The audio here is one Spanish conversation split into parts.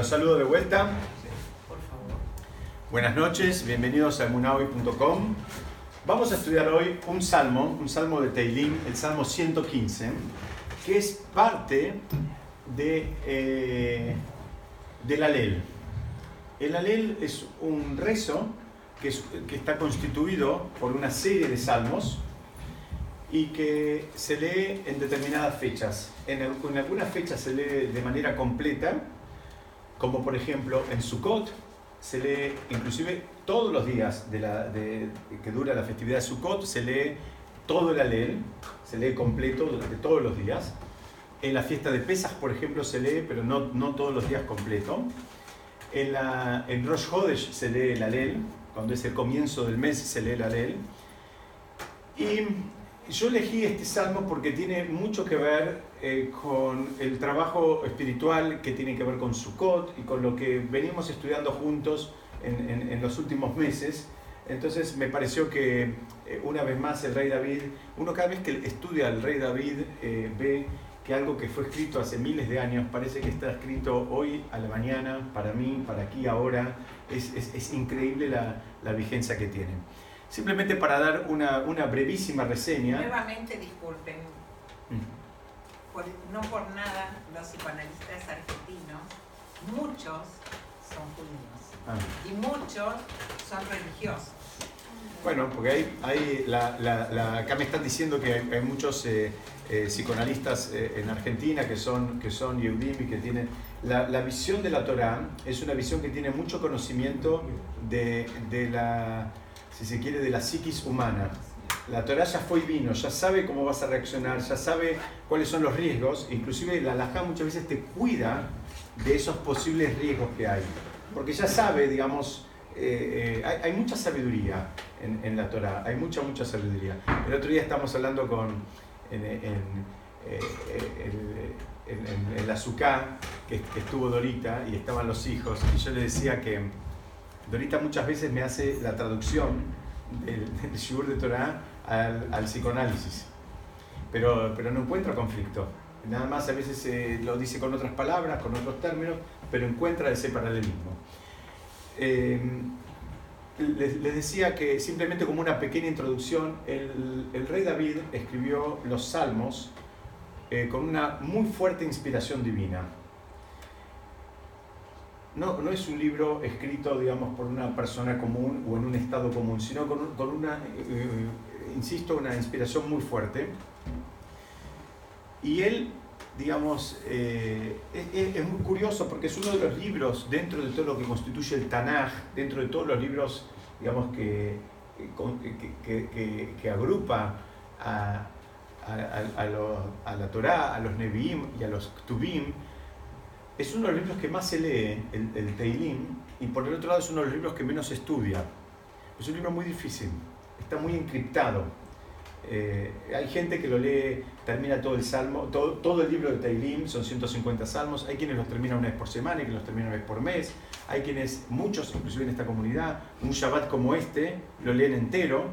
Los saludo de vuelta. Buenas noches, bienvenidos a emunahoy.com. Vamos a estudiar hoy un salmo, un salmo de Teilim, el salmo 115, que es parte de, eh, del alel. El alel es un rezo que, que está constituido por una serie de salmos y que se lee en determinadas fechas. En, en algunas fechas se lee de manera completa, como por ejemplo en Sukkot, se lee inclusive todos los días de la, de, que dura la festividad de Sukkot, se lee todo el Alel, se lee completo durante todos los días. En la fiesta de Pesach, por ejemplo, se lee, pero no, no todos los días completo. En, la, en Rosh Hodesh se lee el Alel, cuando es el comienzo del mes se lee el Alel. Y yo elegí este salmo porque tiene mucho que ver eh, con el trabajo espiritual que tiene que ver con Sukkot y con lo que venimos estudiando juntos en, en, en los últimos meses. Entonces me pareció que eh, una vez más el rey David, uno cada vez que estudia al rey David eh, ve que algo que fue escrito hace miles de años parece que está escrito hoy a la mañana, para mí, para aquí, ahora. Es, es, es increíble la, la vigencia que tiene. Simplemente para dar una, una brevísima reseña. Nuevamente, disculpen, por- no por nada los psicoanalistas argentinos, muchos son judíos Ah, y muchos son religiosos. Bueno, porque hay, hay la, la- la- acá me están diciendo que hay, hay muchos eh, eh, psicoanalistas eh, en Argentina que son, que son Yehudim y que tienen... La, la visión de la Torah es una visión que tiene mucho conocimiento de, de la, si se quiere, de la psiquis humana. La Torah ya fue y vino, ya sabe cómo vas a reaccionar, ya sabe cuáles son los riesgos, inclusive la halajá muchas veces te cuida de esos posibles riesgos que hay, porque ya sabe, digamos, eh, eh, hay, mucha sabiduría en, la Torah, hay mucha, mucha sabiduría. El otro día estábamos hablando con, en, en, eh, el- en- la Sukkah, que, estuvo Dorita y estaban los hijos, y yo le decía que Dorita muchas veces me hace la traducción del, del Shur de Torah al, al psicoanálisis, pero, pero no encuentra conflicto. Nada más a veces eh, lo dice con otras palabras, con otros términos, pero encuentra ese paralelismo. Eh, les, les decía que simplemente como una pequeña introducción, el, el rey David escribió los salmos eh, con una muy fuerte inspiración divina. No, no es un libro escrito, digamos, por una persona común o en un estado común, sino con, con una, insisto, una inspiración muy fuerte. Y él, digamos, eh, es, muy curioso porque es uno de los libros, dentro de todo lo que constituye el Tanaj, dentro de todos los libros, digamos, que, con- que- agrupa a, a la Torá, a los Nevi'im y a los Ktubim, es uno de los libros que más se lee, el, el Teilim, y por el otro lado es uno de los libros que menos se estudia. Es un libro muy difícil, está muy encriptado. Eh, hay gente que lo lee, termina todo el salmo, todo, todo el libro de Teilim, son 150 salmos, hay quienes los terminan una vez por semana y que los terminan una vez por mes, hay quienes, muchos inclusive en esta comunidad, un Shabbat como este, lo leen entero,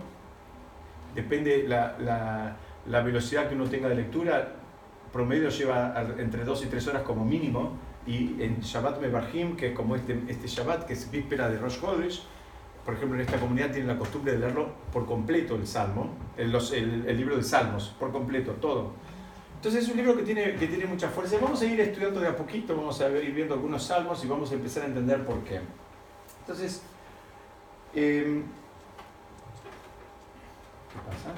depende la, la, la velocidad que uno tenga de lectura, promedio lleva entre 2 y 3 horas como mínimo, y en Shabbat Mebarhim, que es como este, este Shabbat, que es víspera de Rosh Chodesh, por ejemplo, en esta comunidad tienen la costumbre de leerlo por completo el Salmo, el, los- el- libro de Salmos, por completo, todo. Entonces es un libro que tiene, que tiene mucha fuerza. Vamos a ir estudiando de a poquito, vamos a ir viendo algunos salmos y vamos a empezar a entender por qué. Entonces, em, ¿qué pasa?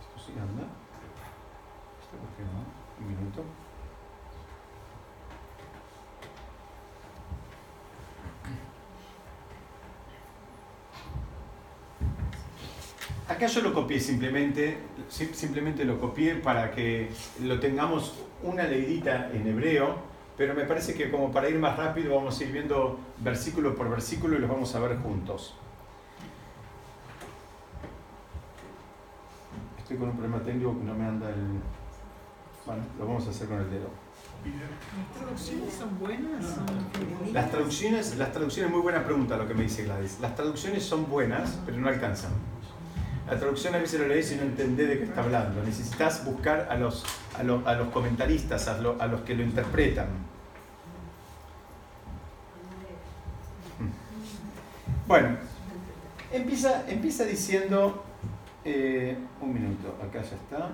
Esto sí anda. ¿Esto por qué no? Un minuto. Acá yo lo copié simplemente, sim- simplemente lo copié para que lo tengamos una leidita en hebreo, pero me parece que como para ir más rápido vamos a ir viendo versículo por versículo y los vamos a ver juntos. Estoy con un problema técnico que no me anda el... Bueno, lo vamos a hacer con el dedo. ¿Las traducciones son buenas? Las traducciones, las traducciones, muy buena pregunta lo que me dice Gladys. Las traducciones son buenas, pero no alcanzan. La traducción a veces lo lees y no entendés de qué está hablando. Necesitas buscar a los, a los, a los comentaristas, a, a los que lo interpretan. Bueno, empieza, empieza diciendo, eh, un minuto, acá ya está.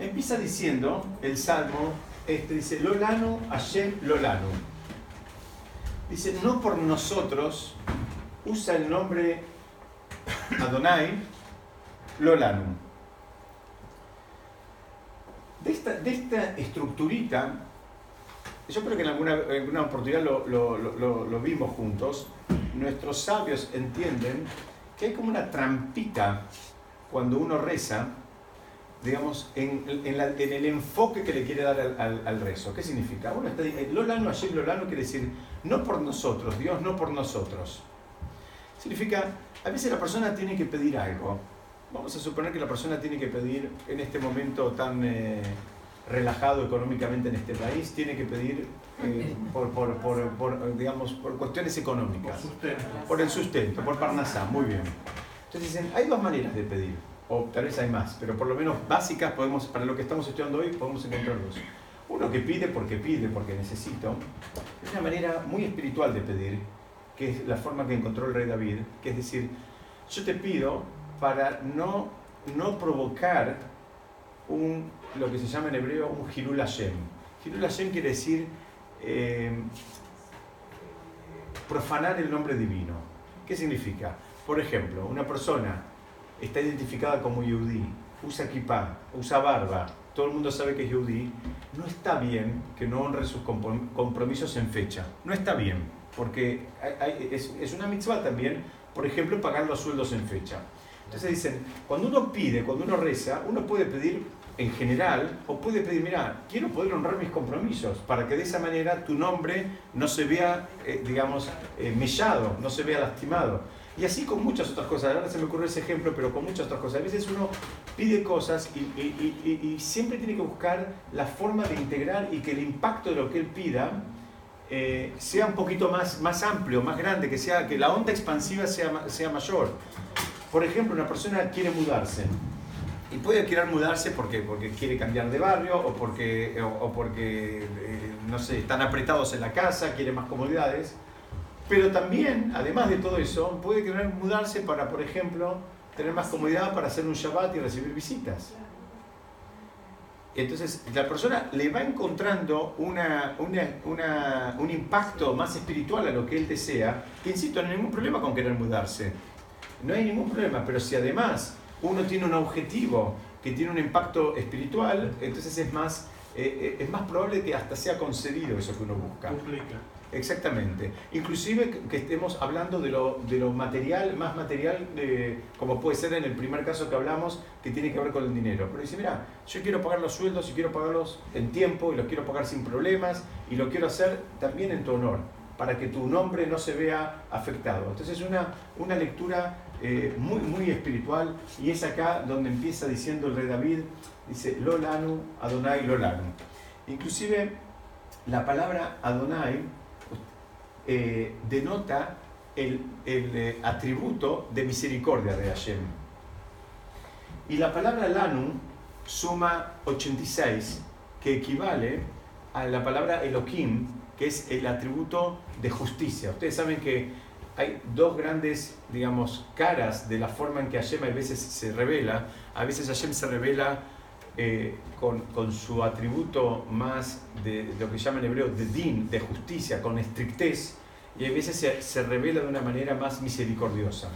Empieza diciendo el salmo, este dice, Lolano, Hashem, Lolano. Dice, no por nosotros, usa el nombre Adonai, Lolano. De esta, de esta estructurita, yo creo que en alguna, alguna oportunidad lo, lo, vimos juntos, nuestros sabios entienden que hay como una trampita cuando uno reza, digamos, en, en, el enfoque que le quiere dar al, al, rezo. ¿Qué significa? Uno está Lolano, ayer Lolano quiere decir, no por nosotros, Dios no por nosotros. Significa, a veces la persona tiene que pedir algo. Vamos a suponer que la persona tiene que pedir en este momento tan... Eh, relajado económicamente en este país, tiene que pedir eh, por, por, por, digamos, por cuestiones económicas. Por, el sustento, por Parnasá, muy bien. Entonces dicen, hay dos maneras de pedir, o tal vez hay más, pero por lo menos básicas podemos, para lo que estamos estudiando hoy, podemos encontrar dos. Uno que pide porque pide, porque necesito, es una manera muy espiritual de pedir, que es la forma que encontró el rey David, que es decir, yo te pido para no, no provocar un lo que se llama en hebreo un Hilul Hashem. Hilul Hashem quiere decir eh, profanar el nombre divino. ¿Qué significa? Por ejemplo, una persona está identificada como yudí, usa kippah, usa barba, todo el mundo sabe que es yudí, no está bien que no honre sus compromisos en fecha. No está bien, porque es, es una mitzvah también, por ejemplo, pagar los sueldos en fecha. Entonces dicen, cuando uno pide, cuando uno reza, uno puede pedir en general, o puede pedir, mira, quiero poder honrar mis compromisos, para que de esa manera tu nombre no se vea, eh, digamos, eh, mellado, no se vea lastimado. Y así con muchas otras cosas. Ahora se me ocurre ese ejemplo, pero con muchas otras cosas. A veces uno pide cosas y, siempre tiene que buscar la forma de integrar y que el impacto de lo que él pida eh, sea un poquito más, más amplio, más grande, que, sea, que la onda expansiva sea, sea mayor. Por ejemplo, una persona quiere mudarse y puede querer mudarse porque, porque quiere cambiar de barrio o porque, o, porque eh, no sé, están apretados en la casa, quiere más comodidades. Pero también, además de todo eso, puede querer mudarse para, por ejemplo, tener más comodidad para hacer un Shabbat y recibir visitas. Entonces, la persona le va encontrando una, una, un impacto más espiritual a lo que él desea, que insisto, no hay ningún problema con querer mudarse. No hay ningún problema, pero si además uno tiene un objetivo que tiene un impacto espiritual, entonces es más, eh, eh, es más probable que hasta sea concedido eso que uno busca. Exactamente. Inclusive que estemos hablando de lo, de lo material, más material, como puede ser en el primer caso que hablamos, que tiene que ver con el dinero. Pero dice, mira, yo quiero pagar los sueldos y quiero pagarlos en tiempo y los quiero pagar sin problemas y lo quiero hacer también en tu honor, para que tu nombre no se vea afectado. Entonces es una, una lectura eh, muy, muy espiritual, y es acá donde empieza diciendo el rey David, dice, Lolanu, Adonai, Lolanu. Inclusive la palabra Adonai eh, denota el, eh, atributo de misericordia de Hashem. Y la palabra Lanu suma 86, que equivale a la palabra Elohim, que es el atributo de justicia. Ustedes saben que hay dos grandes, digamos, caras de la forma en que Hashem a veces se revela. A veces Hashem se revela eh, con, con, su atributo más de, lo que llaman en hebreo de din, de justicia, con estrictez, y a veces se, se, revela de una manera más misericordiosa.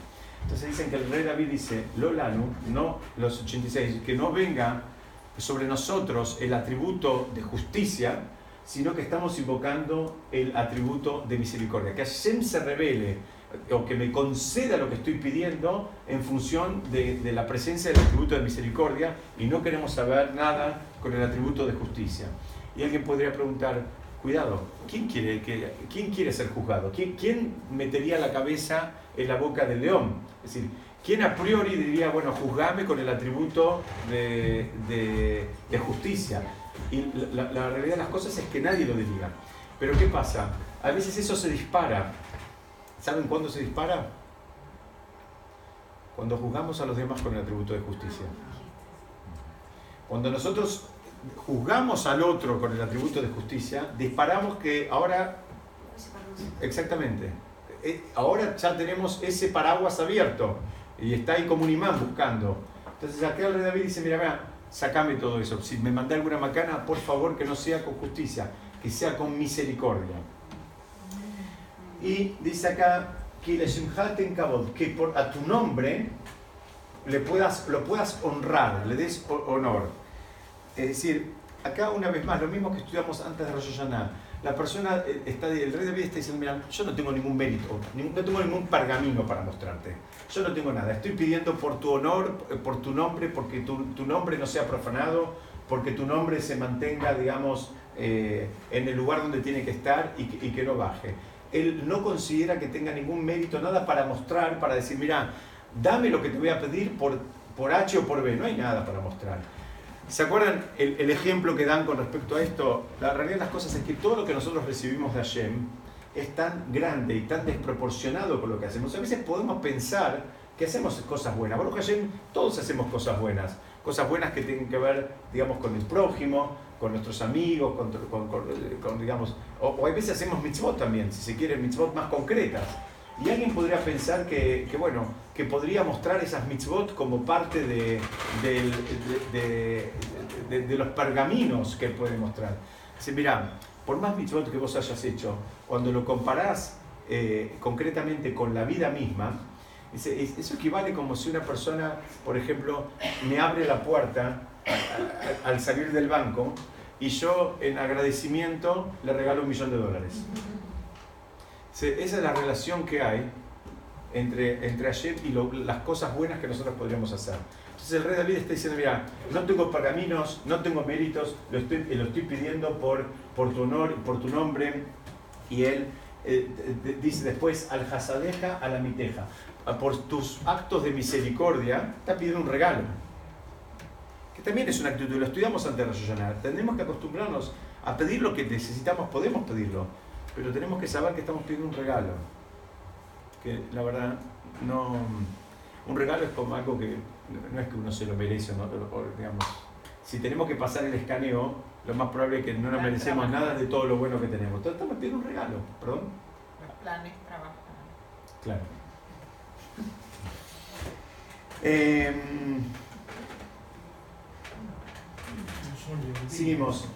Entonces dicen que el rey David dice, Lolanu, no los 86, que no venga sobre nosotros el atributo de justicia, sino que estamos invocando el atributo de misericordia. Que Hashem se revele o que me conceda lo que estoy pidiendo en función de, la presencia del atributo de misericordia y no queremos saber nada con el atributo de justicia. Y alguien podría preguntar, cuidado, ¿quién quiere, que, ¿quién quiere ser juzgado? ¿Quién, ¿Quién metería la cabeza en la boca del león? Es decir, ¿quién a priori diría, bueno, juzgame con el atributo de justicia? Y la, realidad de las cosas es que nadie lo diría. Pero ¿qué pasa? A veces eso se dispara. ¿Saben cuándo se dispara? Cuando juzgamos a los demás con el atributo de justicia. Cuando nosotros juzgamos al otro con el atributo de justicia, disparamos que ahora, exactamente, eh, ahora ya tenemos ese paraguas abierto y está ahí como un imán buscando. Entonces acá el rey David dice, mira, mira, sacame todo eso. Si me mandé alguna macana, por favor que no sea con justicia, que sea con misericordia. Y dice acá, que por, a tu nombre le puedas, lo puedas honrar, le des honor. Es decir, acá una vez más, lo mismo que estudiamos antes de Rosh Hashanah, la persona eh, está, el rey David está diciendo, mira, yo no tengo ningún mérito, no tengo ningún pergamino para mostrarte. Yo no tengo nada. Estoy pidiendo por tu honor, eh, por tu nombre, porque tu, nombre no sea profanado, porque tu nombre se mantenga, digamos, eh, en el lugar donde tiene que estar y que, no baje. Él no considera que tenga ningún mérito, nada para mostrar, para decir, mira, dame lo que te voy a pedir por, por H o por B. No hay nada para mostrar. ¿Se acuerdan el, ejemplo que dan con respecto a esto? La realidad de las cosas es que todo lo que nosotros recibimos de Hashem es tan grande y tan desproporcionado con lo que hacemos. A veces podemos pensar que hacemos cosas buenas. Bueno, Hashem, todos hacemos cosas buenas. Cosas buenas que tienen que ver, digamos, con el prójimo, con nuestros amigos, con, digamos, o, o, a veces hacemos mitzvot también, si se quiere, mitzvot más concretas. Y alguien podría pensar que, bueno, que podría mostrar esas mitzvot como parte de, de, los pergaminos que puede mostrar. Dice, mira, por más mitzvot que vos hayas hecho, cuando lo comparás eh, concretamente con la vida misma, dice, eso equivale como si una persona, por ejemplo, me abre la puerta al salir del banco y yo en agradecimiento le regalo un millón de dólares. Esa es la relación que hay entre, entre ayer y las cosas buenas que nosotros podríamos hacer. Entonces el rey David está diciendo, mira, no tengo pergaminos, no tengo méritos, lo estoy, lo estoy pidiendo por, por tu honor, por tu nombre. Y él eh, dice después, al jasadeja, a la miteja. Por tus actos de misericordia, está pidiendo un regalo. También es una actitud, lo estudiamos antes de Rosh Tenemos que acostumbrarnos a pedir lo que necesitamos, podemos pedirlo pero tenemos que saber que estamos pidiendo un regalo. Que la verdad, no. Un regalo es como algo que no es que uno se lo merece, ¿no? digamos, si tenemos que pasar el escaneo, lo más probable es que no nos merecemos nada de todo lo bueno que tenemos. Entonces estamos pidiendo un regalo, perdón. Los planes trabajan. Claro. Em, seguimos.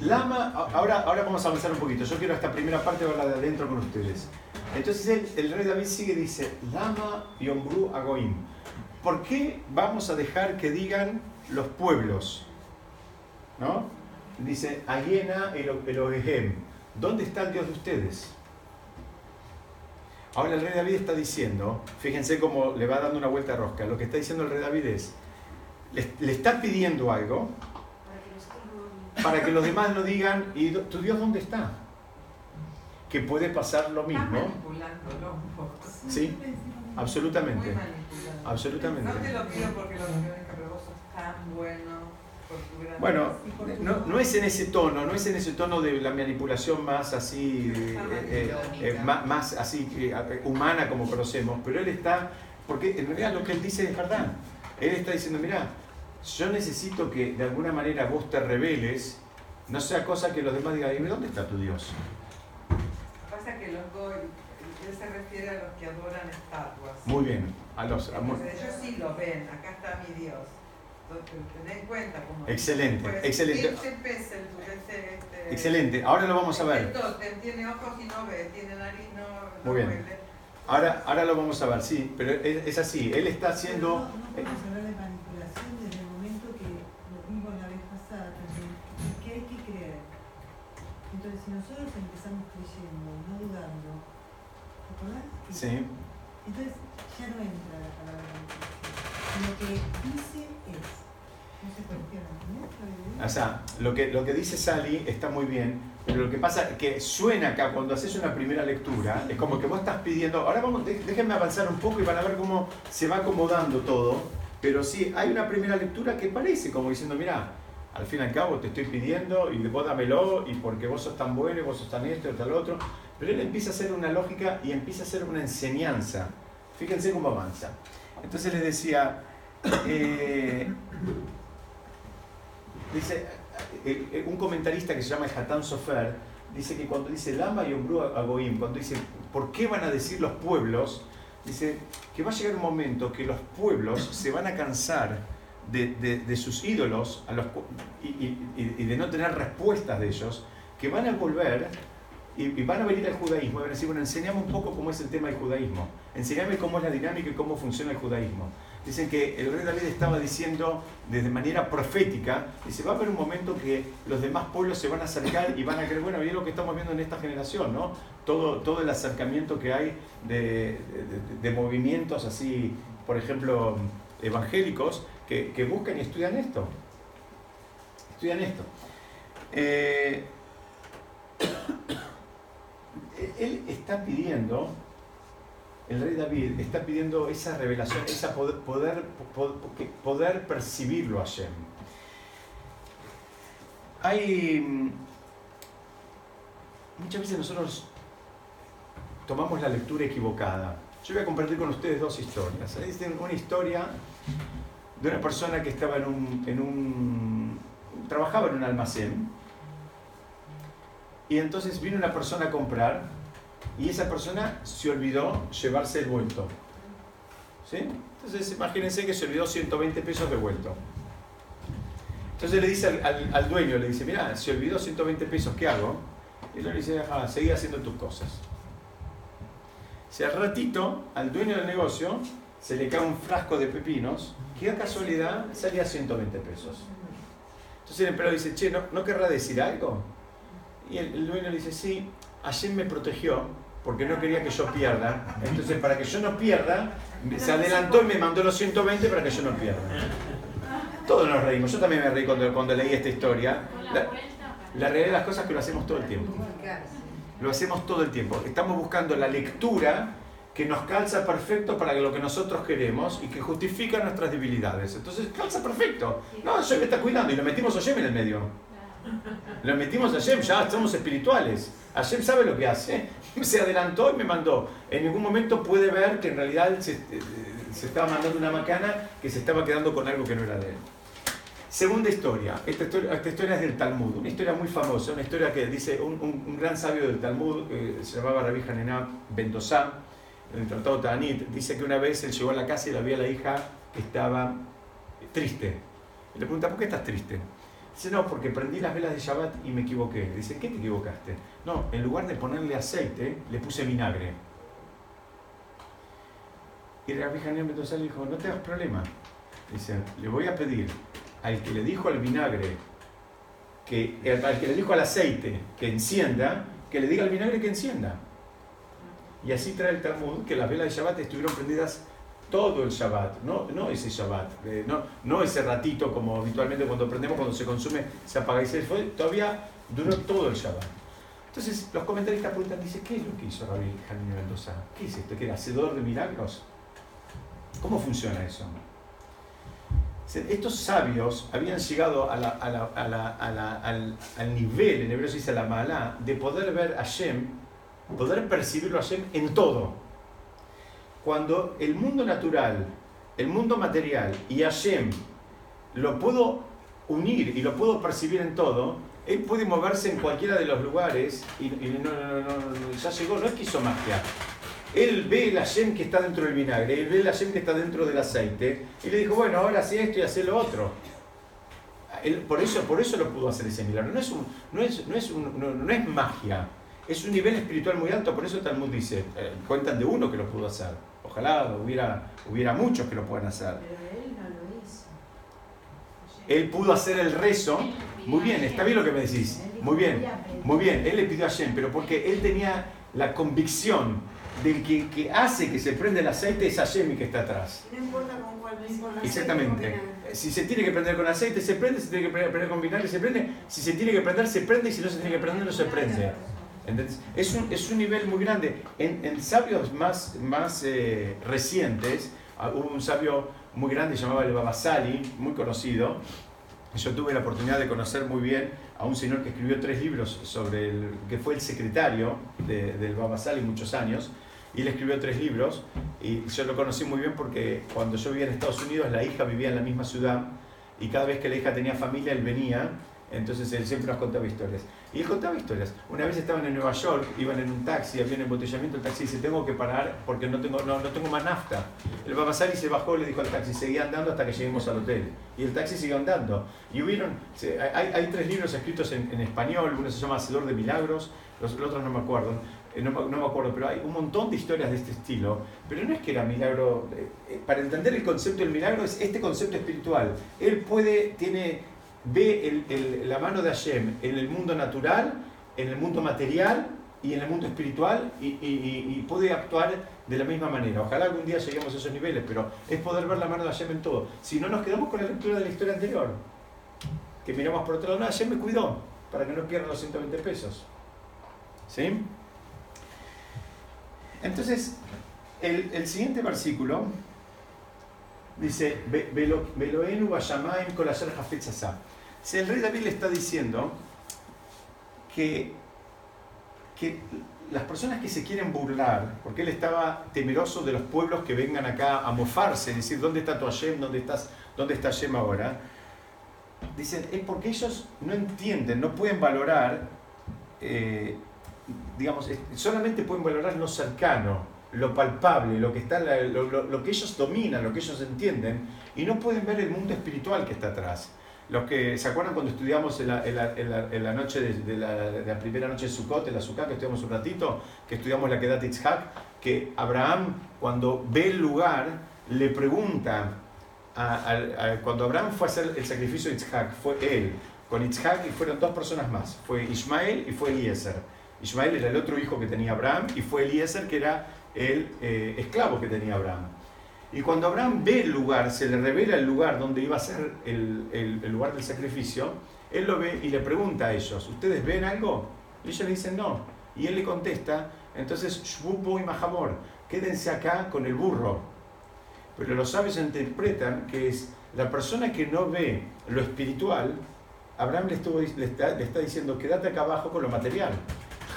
Lama, ahora, ahora vamos a avanzar un poquito. Yo quiero esta primera parte hablar de adentro con ustedes. Entonces el, rey David sigue y dice, Lama Yombru Agoim. ¿Por qué vamos a dejar que digan los pueblos? ¿No? Dice, Ayena. ¿Dónde está el Dios de ustedes? Ahora el rey David está diciendo, fíjense cómo le va dando una vuelta a rosca. Lo que está diciendo el rey David es, le está pidiendo algo, para que los demás no digan, ¿y tu Dios dónde está? Que puede pasar lo mismo. manipulándolo un poco. Sí, absolutamente. Absolutamente. No te lo pido porque lo que vos sos tan bueno. Bueno, no, no, es en ese tono, no es en ese tono de la manipulación más así, eh, eh, eh, más, más, así humana como conocemos, pero él está, porque en realidad lo que él dice es verdad. Él está diciendo, mira, yo necesito que de alguna manera vos te reveles, no sea cosa que los demás digan, dime, ¿dónde está tu Dios? Pasa que los él se refiere a los que adoran estatuas. Muy bien, a los... ellos sí lo ven, acá está mi Dios. Ten en cuenta como... Excelente, pues, excelente. Este, excelente, ahora lo vamos a ver. tiene ojos y no ve, tiene nariz no, Muy bien. Ahora, ahora lo vamos a ver, sí, pero es, así, él está haciendo... si nosotros empezamos creyendo, no dudando, ¿te acordás? Sí. Entonces ya no entra la palabra Lo que dice es, no se cuestiona, ¿no? O sea, lo que, lo que dice Sally está muy bien, pero lo que pasa es que suena acá cuando haces una primera lectura, es como que vos estás pidiendo, ahora vamos, déjenme avanzar un poco y van a ver cómo se va acomodando todo, pero sí, hay una primera lectura que parece como diciendo, mira, al fin y al cabo te estoy pidiendo y vos dámelo y porque vos sos tan bueno y vos sos tan esto y tal otro. Pero él empieza a hacer una lógica y empieza a hacer una enseñanza. Fíjense cómo avanza. Entonces les decía, eh, dice, eh, eh, un comentarista que se llama Hatan Sofer, dice que cuando dice Lama y Ombru Agoim, cuando dice, ¿por qué van a decir los pueblos? Dice que va a llegar un momento que los pueblos se van a cansar de, de- de sus ídolos a los y, y- y de no tener respuestas de ellos, que van a volver y, y van a venir al judaísmo y van a decir, bueno, enseñame un poco cómo es el tema del judaísmo, enseñame cómo es la dinámica y cómo funciona el judaísmo. Dicen que el rey David estaba diciendo desde manera profética, dice, va a haber un momento que los demás pueblos se van a acercar y van a creer, bueno, bien lo que estamos viendo en esta generación, ¿no? Todo, todo el acercamiento que hay de- de- de movimientos así, por ejemplo, evangélicos, que, que buscan y estudian esto. Estudian esto. Eh, él está pidiendo, el rey David está pidiendo esa revelación, esa poder, poder, po- poder percibirlo a Hashem. Hay mm, muchas veces nosotros tomamos la lectura equivocada. Yo voy a compartir con ustedes dos historias. Está una historia de una persona que estaba en un, en un trabajaba en un almacén y entonces vino una persona a comprar y esa persona se olvidó llevarse el vuelto. ¿Sí? Entonces imagínense que se olvidó 120 pesos de vuelto. Entonces le dice al, al- dueño, le dice, mira, se olvidó 120 pesos, ¿qué hago? Y le dice, "Ah, seguí haciendo tus cosas. Al ratito, al dueño del negocio, se le cae un frasco de pepinos, que a casualidad salía 120 pesos. Entonces el empleado dice, che, ¿no, ¿no querrá decir algo? Y el, el dueño le dice, sí, ayer me protegió porque no quería que yo pierda. Entonces, para que yo no pierda, se adelantó y me mandó los 120 para que yo no pierda. Todos nos reímos. Yo también me reí cuando, cuando leí esta historia. La, la realidad de las cosas es que lo hacemos todo el tiempo. Lo hacemos todo el tiempo. Estamos buscando la lectura que nos calza perfecto para lo que nosotros queremos y que justifica nuestras debilidades. Entonces, calza perfecto. No, Hashem está cuidando y lo metimos a Hashem en el medio. Lo metimos a Hashem, ya somos espirituales. Hashem sabe lo que hace. Se adelantó y me mandó. En ningún momento puede ver que en realidad se, eh, se estaba mandando una macana que se estaba quedando con algo que no era de él. Segunda historia. Esta historia, esta historia es del Talmud, una historia muy famosa, una historia que dice un, un- un gran sabio del Talmud, eh, se llamaba Rabbi Hanená Bendosá, en el Tratado Tanit, dice que una vez él llegó a la casa y la vio a la hija que estaba triste. Le pregunta, ¿por qué estás triste? Dice, no, porque prendí las velas de Shabbat y me equivoqué. Dice, ¿en qué te equivocaste? No, en lugar de ponerle aceite, le puse vinagre. Y Rabbi Hanená Bendosá le dijo, no te hagas problema. Dice, le voy a pedir al que le dijo al vinagre, que, al que le dijo al aceite que encienda, que le diga al vinagre que encienda. Y así trae el Talmud que las velas de Shabbat estuvieron prendidas todo el Shabbat, no, no ese Shabbat, eh, no, no ese ratito como habitualmente cuando prendemos, cuando se consume, se apaga y se fue, todavía duró todo el Shabbat. Entonces los comentaristas preguntan, dice, ¿qué es lo que hizo Rabbi Hanina Mendoza? ¿Qué es esto? ¿Que era hacedor de milagros? ¿Cómo funciona eso? Estos sabios habían llegado a la- a al, al nivel, en hebreo se dice la mala, de poder ver a Hashem, poder percibirlo a Hashem en todo. Cuando el mundo natural, el mundo material y Hashem lo puedo unir y lo puedo percibir en todo, él puede moverse en cualquiera de los lugares y, y no, no, no, ya llegó, no es que hizo magia. Él ve el Hashem que está dentro del vinagre, él ve el Hashem que está dentro del aceite, y le dijo, bueno, ahora haz esto y haz lo otro. Por, eso, por eso lo pudo hacer ese milagro. No es, un- no, es, no, es no- no es magia, es un nivel espiritual muy alto, por eso Talmud dice, eh, cuentan de uno que lo pudo hacer. Ojalá hubiera, hubiera muchos que lo puedan hacer. Pero él no lo hizo. Él pudo hacer el rezo. Muy bien, está bien lo que me decís. Muy bien, muy bien. Él le pidió a Hashem, pero porque él tenía la convicción del que, que hace que se prenda el aceite es Hashem y que está atrás. No importa con cuál aceite Exactamente. Si se tiene que prender con aceite, se prende. Si se tiene que prender con vinagre, se prende. Si se tiene que prender, se prende. Y si no se tiene que prender, no se prende. Es un, es un nivel muy grande. En, en sabios más, más eh, recientes, ah, hubo un sabio muy grande llamado el Babasali, muy conocido. Yo tuve la oportunidad de conocer muy bien a un señor que escribió tres libros sobre el que fue el secretario de- del Babasali muchos años. Y él escribió tres libros Y yo lo conocí muy bien porque cuando yo vivía en Estados Unidos, la hija vivía en la misma ciudad y cada vez que la hija tenía familia, él venía. Entonces él siempre nos contaba historias. Y él contaba historias. Una vez estaban en Nueva York, iban en un taxi, había un embotellamiento, el taxi dice, tengo que parar porque no tengo, no, no tengo más nafta. Pasar y se bajó, le dijo al taxi, seguía andando hasta que lleguemos al hotel. Y el taxi siguió andando. Y hubieron, hay, hay tres libros escritos en, en español, uno se llama Hacedor de Milagros, los, los otros no me acuerdo. eh, No, no me acuerdo, pero hay un montón de historias de este estilo. Pero no es que era milagro. eh, eh, Para entender el concepto del milagro es este concepto espiritual. Él puede, tiene, ve la mano de Hashem en el mundo natural, en el mundo material y en el mundo espiritual y, puede actuar de la misma manera. Ojalá algún día lleguemos a esos niveles, pero es poder ver la mano de Hashem en todo. Si no, nos quedamos con la lectura de la historia anterior. Que miramos por otro lado, no, Hashem me cuidó para que no pierda los 120 pesos. ¿Sí? Entonces, el, siguiente versículo dice, "Ve- velo- Veloenu vayamaim kol asher hafetz asa". Si el rey David le está diciendo que, que las personas que se quieren burlar, porque él estaba temeroso de los pueblos que vengan acá a mofarse, decir, ¿dónde está tu Hashem? ¿Dónde, estás, ¿Dónde está Hashem ahora? Dicen, es porque ellos no entienden, no pueden valorar, eh, digamos, solamente pueden valorar lo cercano, lo palpable, lo que, está, lo, lo- lo que ellos dominan, lo que ellos entienden, y no pueden ver el mundo espiritual que está atrás. Los que se acuerdan cuando estudiamos en la, la- la- noche de, la, primera noche de Sukkot, en la Sukkot, que estudiamos un ratito, que estudiamos la Kedat Yitzhak, que Abraham, cuando ve el lugar, le pregunta, cuando Abraham fue a hacer el sacrificio de Yitzhak, fue él, con Yitzhak y fueron dos personas más, fue Ismael y fue Eliezer. Ismael era el otro hijo que tenía Abraham y fue Eliezer que era el eh, esclavo que tenía Abraham. Y cuando Abraham ve el lugar, se le revela el lugar donde iba a ser el, el- lugar del sacrificio, él lo ve y le pregunta a ellos, ¿ustedes ven algo? Y ellos le dicen no. Y él le contesta, entonces, Shvupo y Mahamor, quédense acá con el burro. Pero los sabios interpretan que es la persona que no ve lo espiritual, Abraham le, estuvo, le, está, le está diciendo, quédate acá abajo con lo material.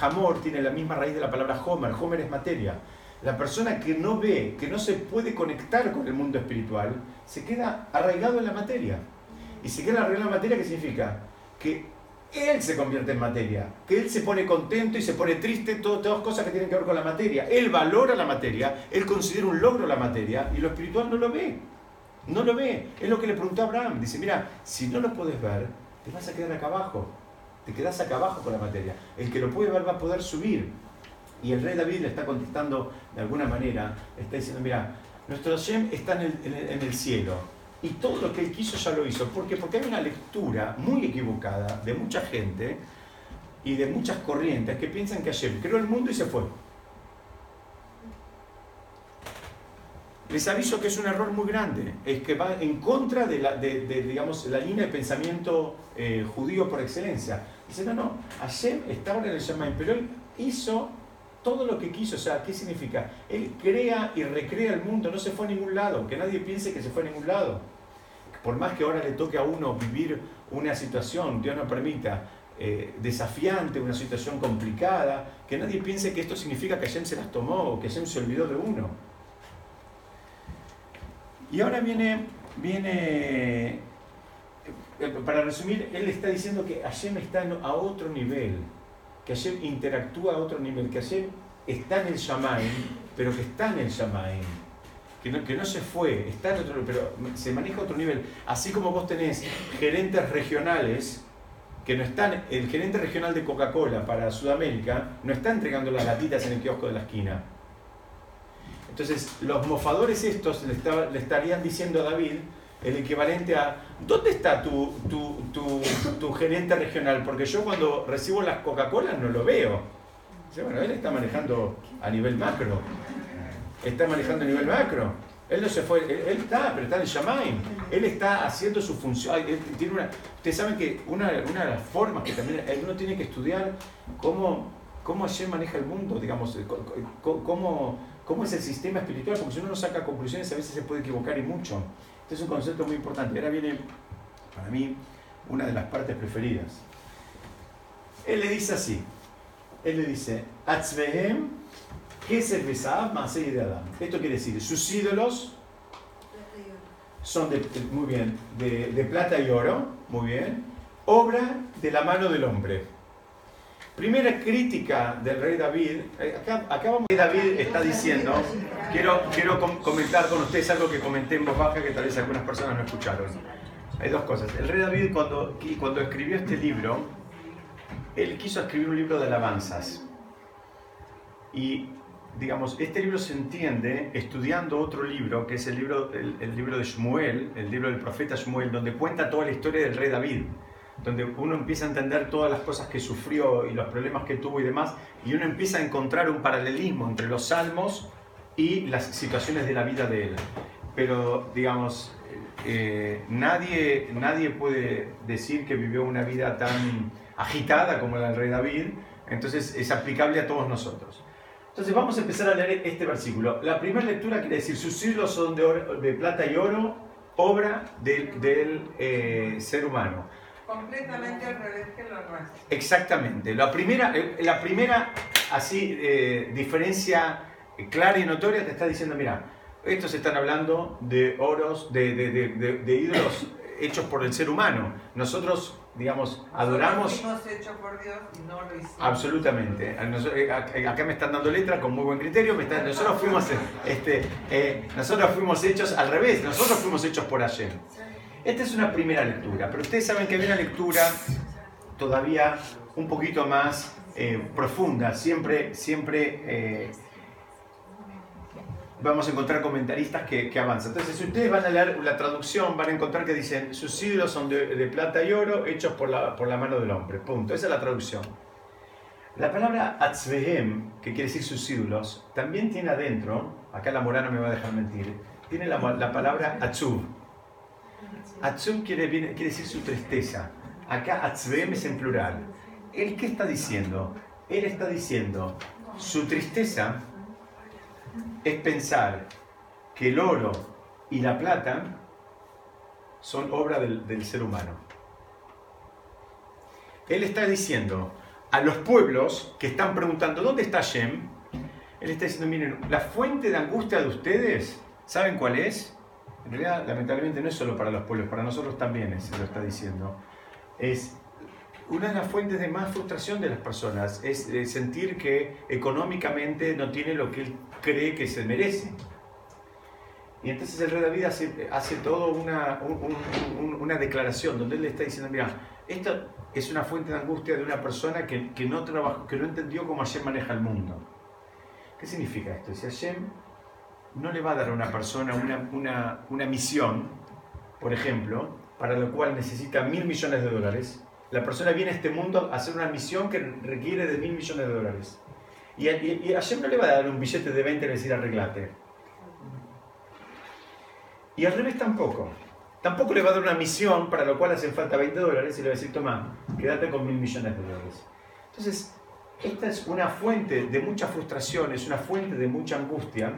Hamor tiene la misma raíz de la palabra Homer, Homer es materia. La persona que no ve, que no se puede conectar con el mundo espiritual, se queda arraigado en la materia. Y se queda arraigado en la materia, ¿qué significa? Que él se convierte en materia, que él se pone contento y se pone triste, todo- todas cosas que tienen que ver con la materia. Él valora la materia, él considera un logro la materia y lo espiritual no lo ve. No lo ve. Es lo que le preguntó a Abraham. Dice, mira, si no lo puedes ver, te vas a quedar acá abajo. Te quedas acá abajo con la materia. El que lo puede ver va a poder subir. Y el rey David le está contestando de alguna manera, está diciendo, mira, nuestro Hashem está en el, en el- cielo y todo lo que él quiso ya lo hizo. ¿Por qué? Porque hay una lectura muy equivocada de mucha gente y de muchas corrientes que piensan que Hashem creó el mundo y se fue. Les aviso que es un error muy grande, es que va en contra de la, de, digamos, la línea de pensamiento eh, judío por excelencia. Dice, no, no, Hashem estaba en el Shemaim, pero él hizo todo lo que quiso. O sea, ¿qué significa? Él crea y recrea el mundo, no se fue a ningún lado, que nadie piense que se fue a ningún lado. Por más que ahora le toque a uno vivir una situación, Dios no permita, eh, desafiante, una situación complicada, que nadie piense que esto significa que Hashem se las tomó que Hashem se olvidó de uno. Y ahora viene, viene, eh, para resumir, él está diciendo que Hashem está a otro nivel, que Hashem interactúa a otro nivel, que Hashem está en el Shamaim, pero que está en el Shamaim, que no, que no se fue, está en otro pero se maneja a otro nivel. Así como vos tenés gerentes regionales, que no están, el gerente regional de Coca-Cola para Sudamérica no está entregando las latitas en el kiosco de la esquina. Entonces, los mofadores estos le, estaba- le estarían diciendo a David el equivalente a, ¿dónde está tu, tu, tu, tu gerente regional? Porque yo cuando recibo las Coca-Cola no lo veo. Dice, bueno, él está manejando a nivel macro. Está manejando a nivel macro. Él no se fue, él, él está, pero está en el. Él está haciendo su función. Él tiene una, ustedes saben que una, una de las formas que también uno tiene que estudiar cómo, cómo Hashem maneja el mundo, digamos, cómo, cómo es el sistema espiritual, porque si uno no saca conclusiones a veces se puede equivocar y mucho. Este es un concepto muy importante. Ahora viene, para mí, una de las partes preferidas. Él le dice así, él le dice, Atzvehem ¿Qué es el Besaab Maasei de Adán? Esto quiere decir, sus ídolos son de, muy bien, de plata y oro, muy bien, obra de la mano del hombre. Primera crítica del rey David, eh, acá, acá vamos, David está diciendo, quiero, quiero com- comentar con ustedes algo que comenté en voz baja que tal vez algunas personas no escucharon. Hay dos cosas. El rey David cuando, cuando escribió este libro, él quiso escribir un libro de alabanzas. Y, digamos, este libro se entiende estudiando otro libro, que es el libro, el, el libro de Shmuel, el libro del profeta Shmuel, donde cuenta toda la historia del rey David. Donde uno empieza a entender todas las cosas que sufrió y los problemas que tuvo y demás, y uno empieza a encontrar un paralelismo entre los salmos y las situaciones de la vida de él. Pero, digamos, eh, nadie, nadie puede decir que vivió una vida tan agitada como la del rey David, entonces es aplicable a todos nosotros. Entonces vamos a empezar a leer este versículo. La primera lectura quiere decir, sus hilos son de, oro- de plata y oro, obra del, eh, ser humano. Completamente al revés que lo nuestro. Exactamente. La primera, eh, la primera así, eh, diferencia clara y notoria te está diciendo, mira, estos están hablando de oros, de, de- de- ídolos hechos por el ser humano. Nosotros, digamos, adoramos... Nosotros fuimos hechos por Dios y no lo hicimos. Absolutamente. Eh, Acá me están dando letra con muy buen criterio. me están- nosotros, fuimos, eh, este, eh, nosotros fuimos hechos al revés. Nosotros fuimos hechos por Hashem. Esta es una primera lectura, pero ustedes saben que hay una lectura todavía un poquito más eh, profunda. Siempre, siempre eh, vamos a encontrar comentaristas que, que avanzan. Entonces, si ustedes van a leer la traducción, van a encontrar que dicen, sus ídolos son de, de plata y oro hechos por la, por la mano del hombre. Punto. Esa es la traducción. La palabra atzvehem, que quiere decir sus ídolos, también tiene adentro, acá la morana me va a dejar mentir, tiene la, la palabra atzuv. Atzuv quiere, quiere decir su tristeza. Acá atzvehem es en plural. ¿Él qué está diciendo? Él está diciendo, su tristeza es pensar que el oro y la plata son obra del, del ser humano. Él está diciendo a los pueblos que están preguntando, ¿dónde está Shem? Él está diciendo, miren, la fuente de angustia de ustedes, ¿saben cuál es? En realidad, lamentablemente, no es solo para los pueblos, para nosotros también se lo está diciendo. Es una de las fuentes de más frustración de las personas, es eh, sentir que económicamente no tiene lo que él cree que se merece. Y entonces el rey David hace, hace todo una, un- un- un- una declaración donde él le está diciendo, mira, esta es una fuente de angustia de una persona que, que no, trabajó, que no entendió cómo Hashem maneja el mundo. ¿Qué significa esto? Si Hashem no le va a dar a una persona una, una, una misión, por ejemplo, para lo cual necesita mil millones de dólares, la persona viene a este mundo a hacer una misión que requiere de mil millones de dólares. Y, y, y Hashem no le va a dar un billete de 20 y le decir arreglate. Y al revés tampoco. Tampoco le va a dar una misión para lo cual hacen falta 20 dólares y le va a decir, toma, quédate con mil millones de dólares. Entonces, esta es una fuente de mucha frustración, es una fuente de mucha angustia.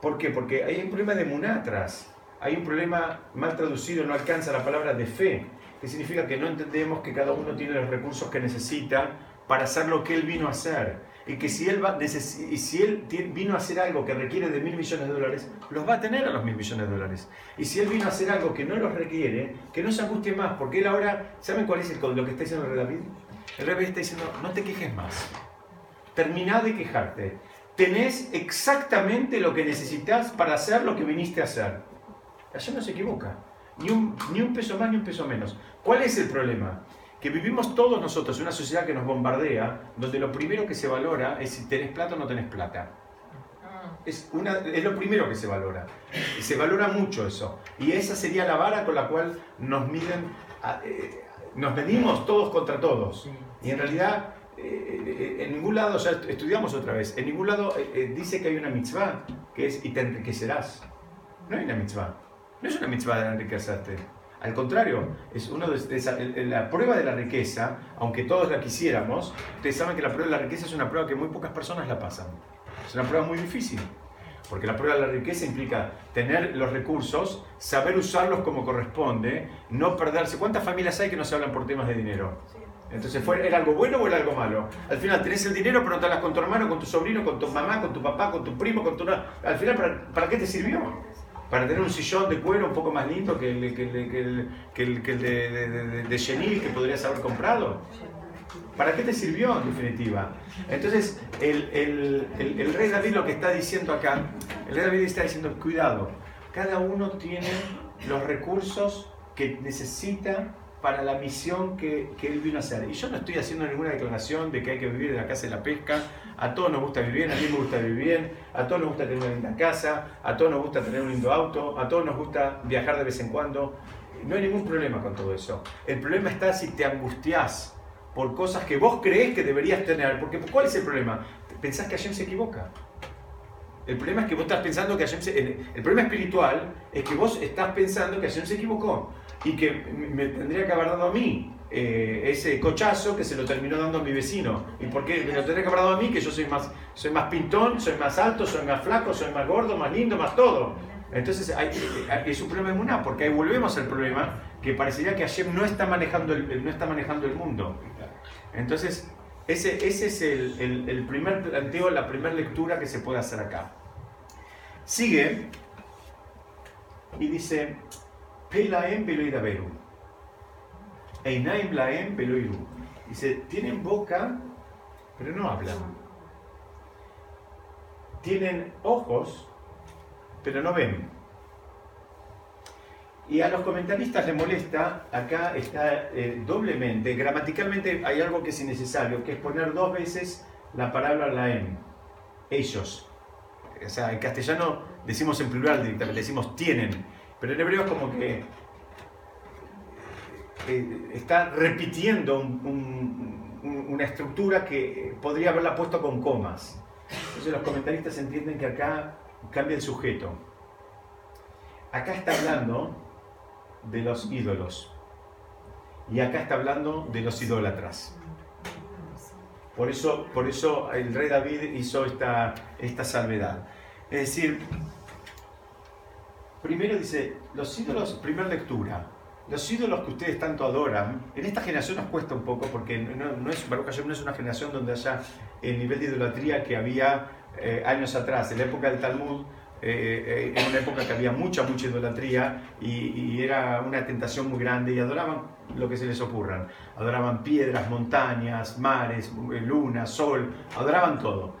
¿Por qué? Porque hay un problema de munatras. Hay un problema mal traducido, no alcanza la palabra de fe, que significa que no entendemos que cada uno tiene los recursos que necesita para hacer lo que él vino a hacer. Y que si él, va, y si él vino a hacer algo que requiere de mil millones de dólares, los va a tener a los mil millones de dólares. Y si él vino a hacer algo que no los requiere, que no se angustie más, porque él ahora, ¿saben cuál es el, lo que está diciendo el rey David? El rey David está diciendo, no te quejes más. Terminá de quejarte. Tenés exactamente lo que necesitas para hacer lo que viniste a hacer. Allá no se equivoca. Ni un, ni un peso más ni un peso menos. ¿Cuál es el problema? Que vivimos todos nosotros en una sociedad que nos bombardea, donde lo primero que se valora es si tenés plata o no tenés plata. Es, una, es lo primero que se valora. Y se valora mucho eso. Y esa sería la vara con la cual nos miden, eh, nos medimos todos contra todos. Y en realidad, eh, eh, en ningún lado, ya est- estudiamos otra vez, en ningún lado eh, dice que hay una mitzvah, que es y te enriquecerás. No hay una mitzvah. No es una mitzvah de enriquecerte. Al contrario, es uno de, de esa- la prueba de la riqueza, aunque todos la quisiéramos, ustedes saben que la prueba de la riqueza es una prueba que muy pocas personas la pasan. Es una prueba muy difícil. Porque la prueba de la riqueza implica tener los recursos, saber usarlos como corresponde, no perderse. ¿Cuántas familias hay que no se hablan por temas de dinero? Entonces, ¿fue, ¿era algo bueno o era algo malo? Al final tenés el dinero, pero no te hablas con tu hermano, con tu sobrino, con tu mamá, con tu papá, con tu primo, con tu... Al final, ¿para, para qué te sirvió? Para tener un sillón de cuero un poco más lindo que el, que el, que el, que el, que el de, de, de, de chenil que podrías haber comprado. ¿Para qué te sirvió en definitiva? Entonces, el, el, el, rey David lo que está diciendo acá, el rey David está diciendo, cuidado, cada uno tiene los recursos que necesita para la misión que, que, él vino a hacer. Y yo no estoy haciendo ninguna declaración de que hay que vivir en la casa de la pesca. A todos nos gusta vivir bien, a mí me gusta vivir bien, a todos nos gusta tener una linda casa, a todos nos gusta tener un lindo auto, a todos nos gusta viajar de vez en cuando. No hay ningún problema con todo eso. El problema está si te angustias por cosas que vos crees que deberías tener. Porque ¿cuál es el problema? Pensás que Hashem se equivoca. El problema es que vos estás pensando que Hashem. El problema espiritual es que vos estás pensando que Hashem se equivocó y que me tendría que haber dado a mí eh, ese cochazo que se lo terminó dando a mi vecino. ¿Y por qué me lo tendría que haber dado a mí? Que yo soy más, soy más pintón, soy más alto, soy más flaco, soy más gordo, más lindo, más todo. Entonces hay, es un problema de una, porque ahí volvemos al problema que parecería que Hashem no está manejando el, no está manejando el mundo. Entonces, ese, ese es el, el, primer planteo, la primera lectura que se puede hacer acá. Sigue y dice, Pelaem Beloidaberu. Einaim Laem Beloiru. Dice, tienen boca, pero no hablan. Tienen ojos, pero no ven. Y a los comentaristas les molesta, acá está eh, doblemente, gramaticalmente hay algo que es innecesario, que es poner dos veces la palabra laem, ellos. O sea, en castellano decimos en plural directamente, decimos tienen, pero en hebreo es como que eh, está repitiendo un, un, una estructura que podría haberla puesto con comas. Entonces los comentaristas entienden que acá cambia el sujeto. Acá está hablando de los ídolos. Y acá está hablando de los idólatras. Por eso, por eso el rey David hizo esta, esta salvedad. Es decir, primero dice, los ídolos, primera lectura, los ídolos que ustedes tanto adoran, en esta generación nos cuesta un poco porque no, no es, no es una generación donde haya el nivel de idolatría que había eh, años atrás. En la época del Talmud, eh, en una época que había mucha, mucha idolatría y, y, era una tentación muy grande y adoraban lo que se les ocurran. Adoraban piedras, montañas, mares, luna, sol, adoraban todo.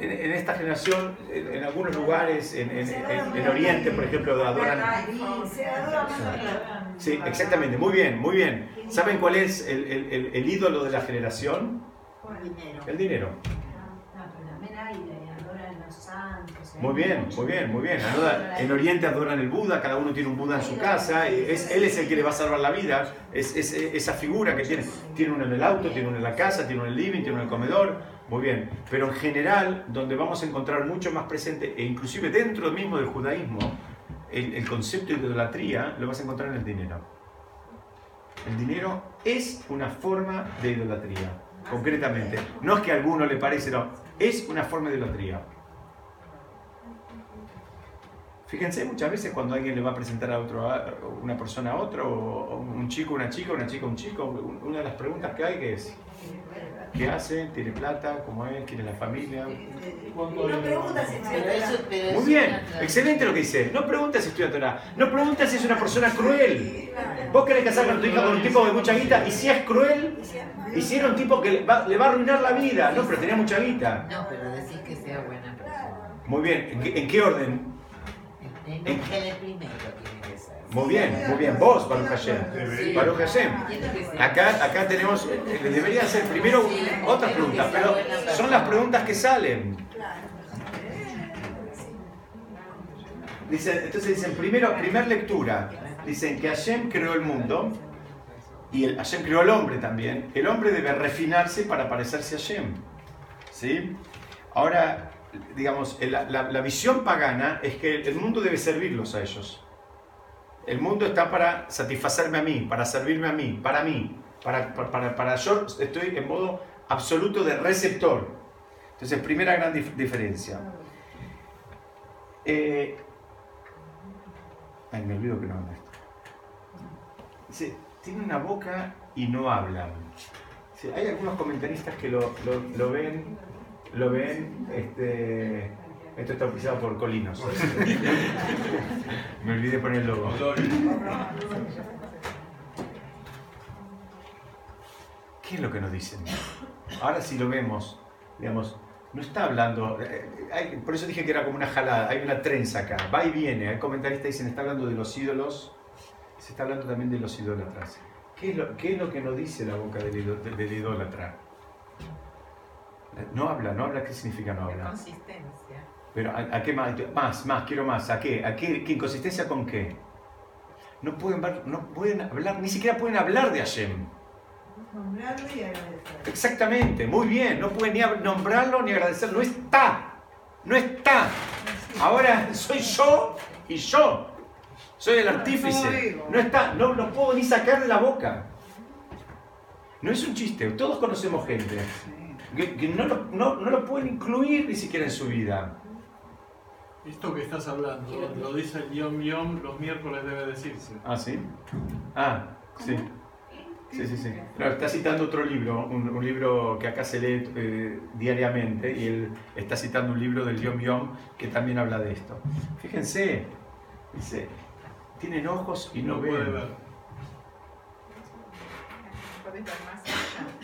En, en esta generación, en, en, algunos lugares, en, en, Oriente, por ejemplo, adoran... Sí, exactamente, muy bien, muy bien. ¿Saben cuál es el, el, el ídolo de la generación? El dinero. Muy bien, muy bien, muy bien. En Oriente adoran el Buda, cada uno tiene un Buda en su casa, es, él es el que le va a salvar la vida, es, es, esa figura que tiene. Tiene uno en el auto, tiene uno en la casa, tiene uno en el living, tiene uno en el comedor, muy bien. Pero en general, donde vamos a encontrar mucho más presente, e inclusive dentro mismo del judaísmo, el, el concepto de idolatría lo vas a encontrar en el dinero. El dinero es una forma de idolatría, concretamente. No es que a alguno le parece, no, es una forma de idolatría. Fíjense muchas veces cuando alguien le va a presentar a otro, a una persona a otro, o un chico, una chica, una chica, un chico, una de las preguntas que hay que es ¿qué hace? ¿Tiene plata? ¿Cómo es? ¿Quiere la familia? No preguntas si Muy bien, excelente lo que dice. No preguntas si estudia Torah. No preguntas si es una persona cruel. Vos querés casar con tu hija con un tipo de mucha guita y si es cruel, y si era un tipo que le va, le va a arruinar la vida. No, pero tenía mucha guita. No, pero decís que sea buena persona. Muy bien, ¿en qué, en qué orden? En el primero tiene que ser. Muy bien, muy bien. Vos, Baruch Hashem. Baruch Hashem. Acá, acá tenemos, eh, debería ser primero otras preguntas, pero son las preguntas que salen. Dicen, entonces dicen, primero, primer lectura, dicen que Hashem creó el mundo y el, Hashem creó al hombre también. El hombre debe refinarse para parecerse a Hashem. ¿Sí? Ahora, digamos, la, visión pagana es que el mundo debe servirlos a ellos. El mundo está para satisfacerme a mí, para servirme a mí, para mí. Para, para, para yo estoy en modo absoluto de receptor. Entonces, primera gran dif diferencia. Eh, ay, me olvido que no esto. Dice, tiene una boca y no hablan. Hay algunos comentaristas que lo- lo ven, lo ven, este, esto está auspiciado por Colinos. Me olvidé poner el logo. ¿Qué es lo que nos dicen? Ahora sí lo vemos, digamos, no está hablando, eh, por eso dije que era como una jalada, hay una trenza acá, va y viene, hay comentaristas que dicen, está hablando de los ídolos, se está hablando también de los idólatras. ¿Qué es lo, qué es lo que nos dice la boca del, del idólatra? No habla, no habla, ¿qué significa no La habla? consistencia. Pero ¿a, a qué más? Más, más, quiero más. ¿A qué? ¿A qué? ¿Qué inconsistencia con qué? No pueden, ver- no pueden hablar, ni siquiera pueden hablar de Hashem. Nombrarlo y agradecer. Exactamente, muy bien. No pueden ni nombrarlo ni agradecerlo. No está. No está. Ahora soy yo y yo. Soy el artífice. No está. No lo puedo ni sacar de la boca. No es un chiste. Todos conocemos gente que, que no, lo, no, no lo pueden incluir ni siquiera en su vida. Esto que estás hablando, lo dice el Yom Yom, los miércoles debe decirse. Ah, sí. Ah, sí. Sí, sí, sí. Está citando otro libro, un, un libro que acá se lee eh, diariamente, y él está citando un libro del Yom Yom que también habla de esto. Fíjense, dice, tienen ojos y no, no puede ven. Podés ver.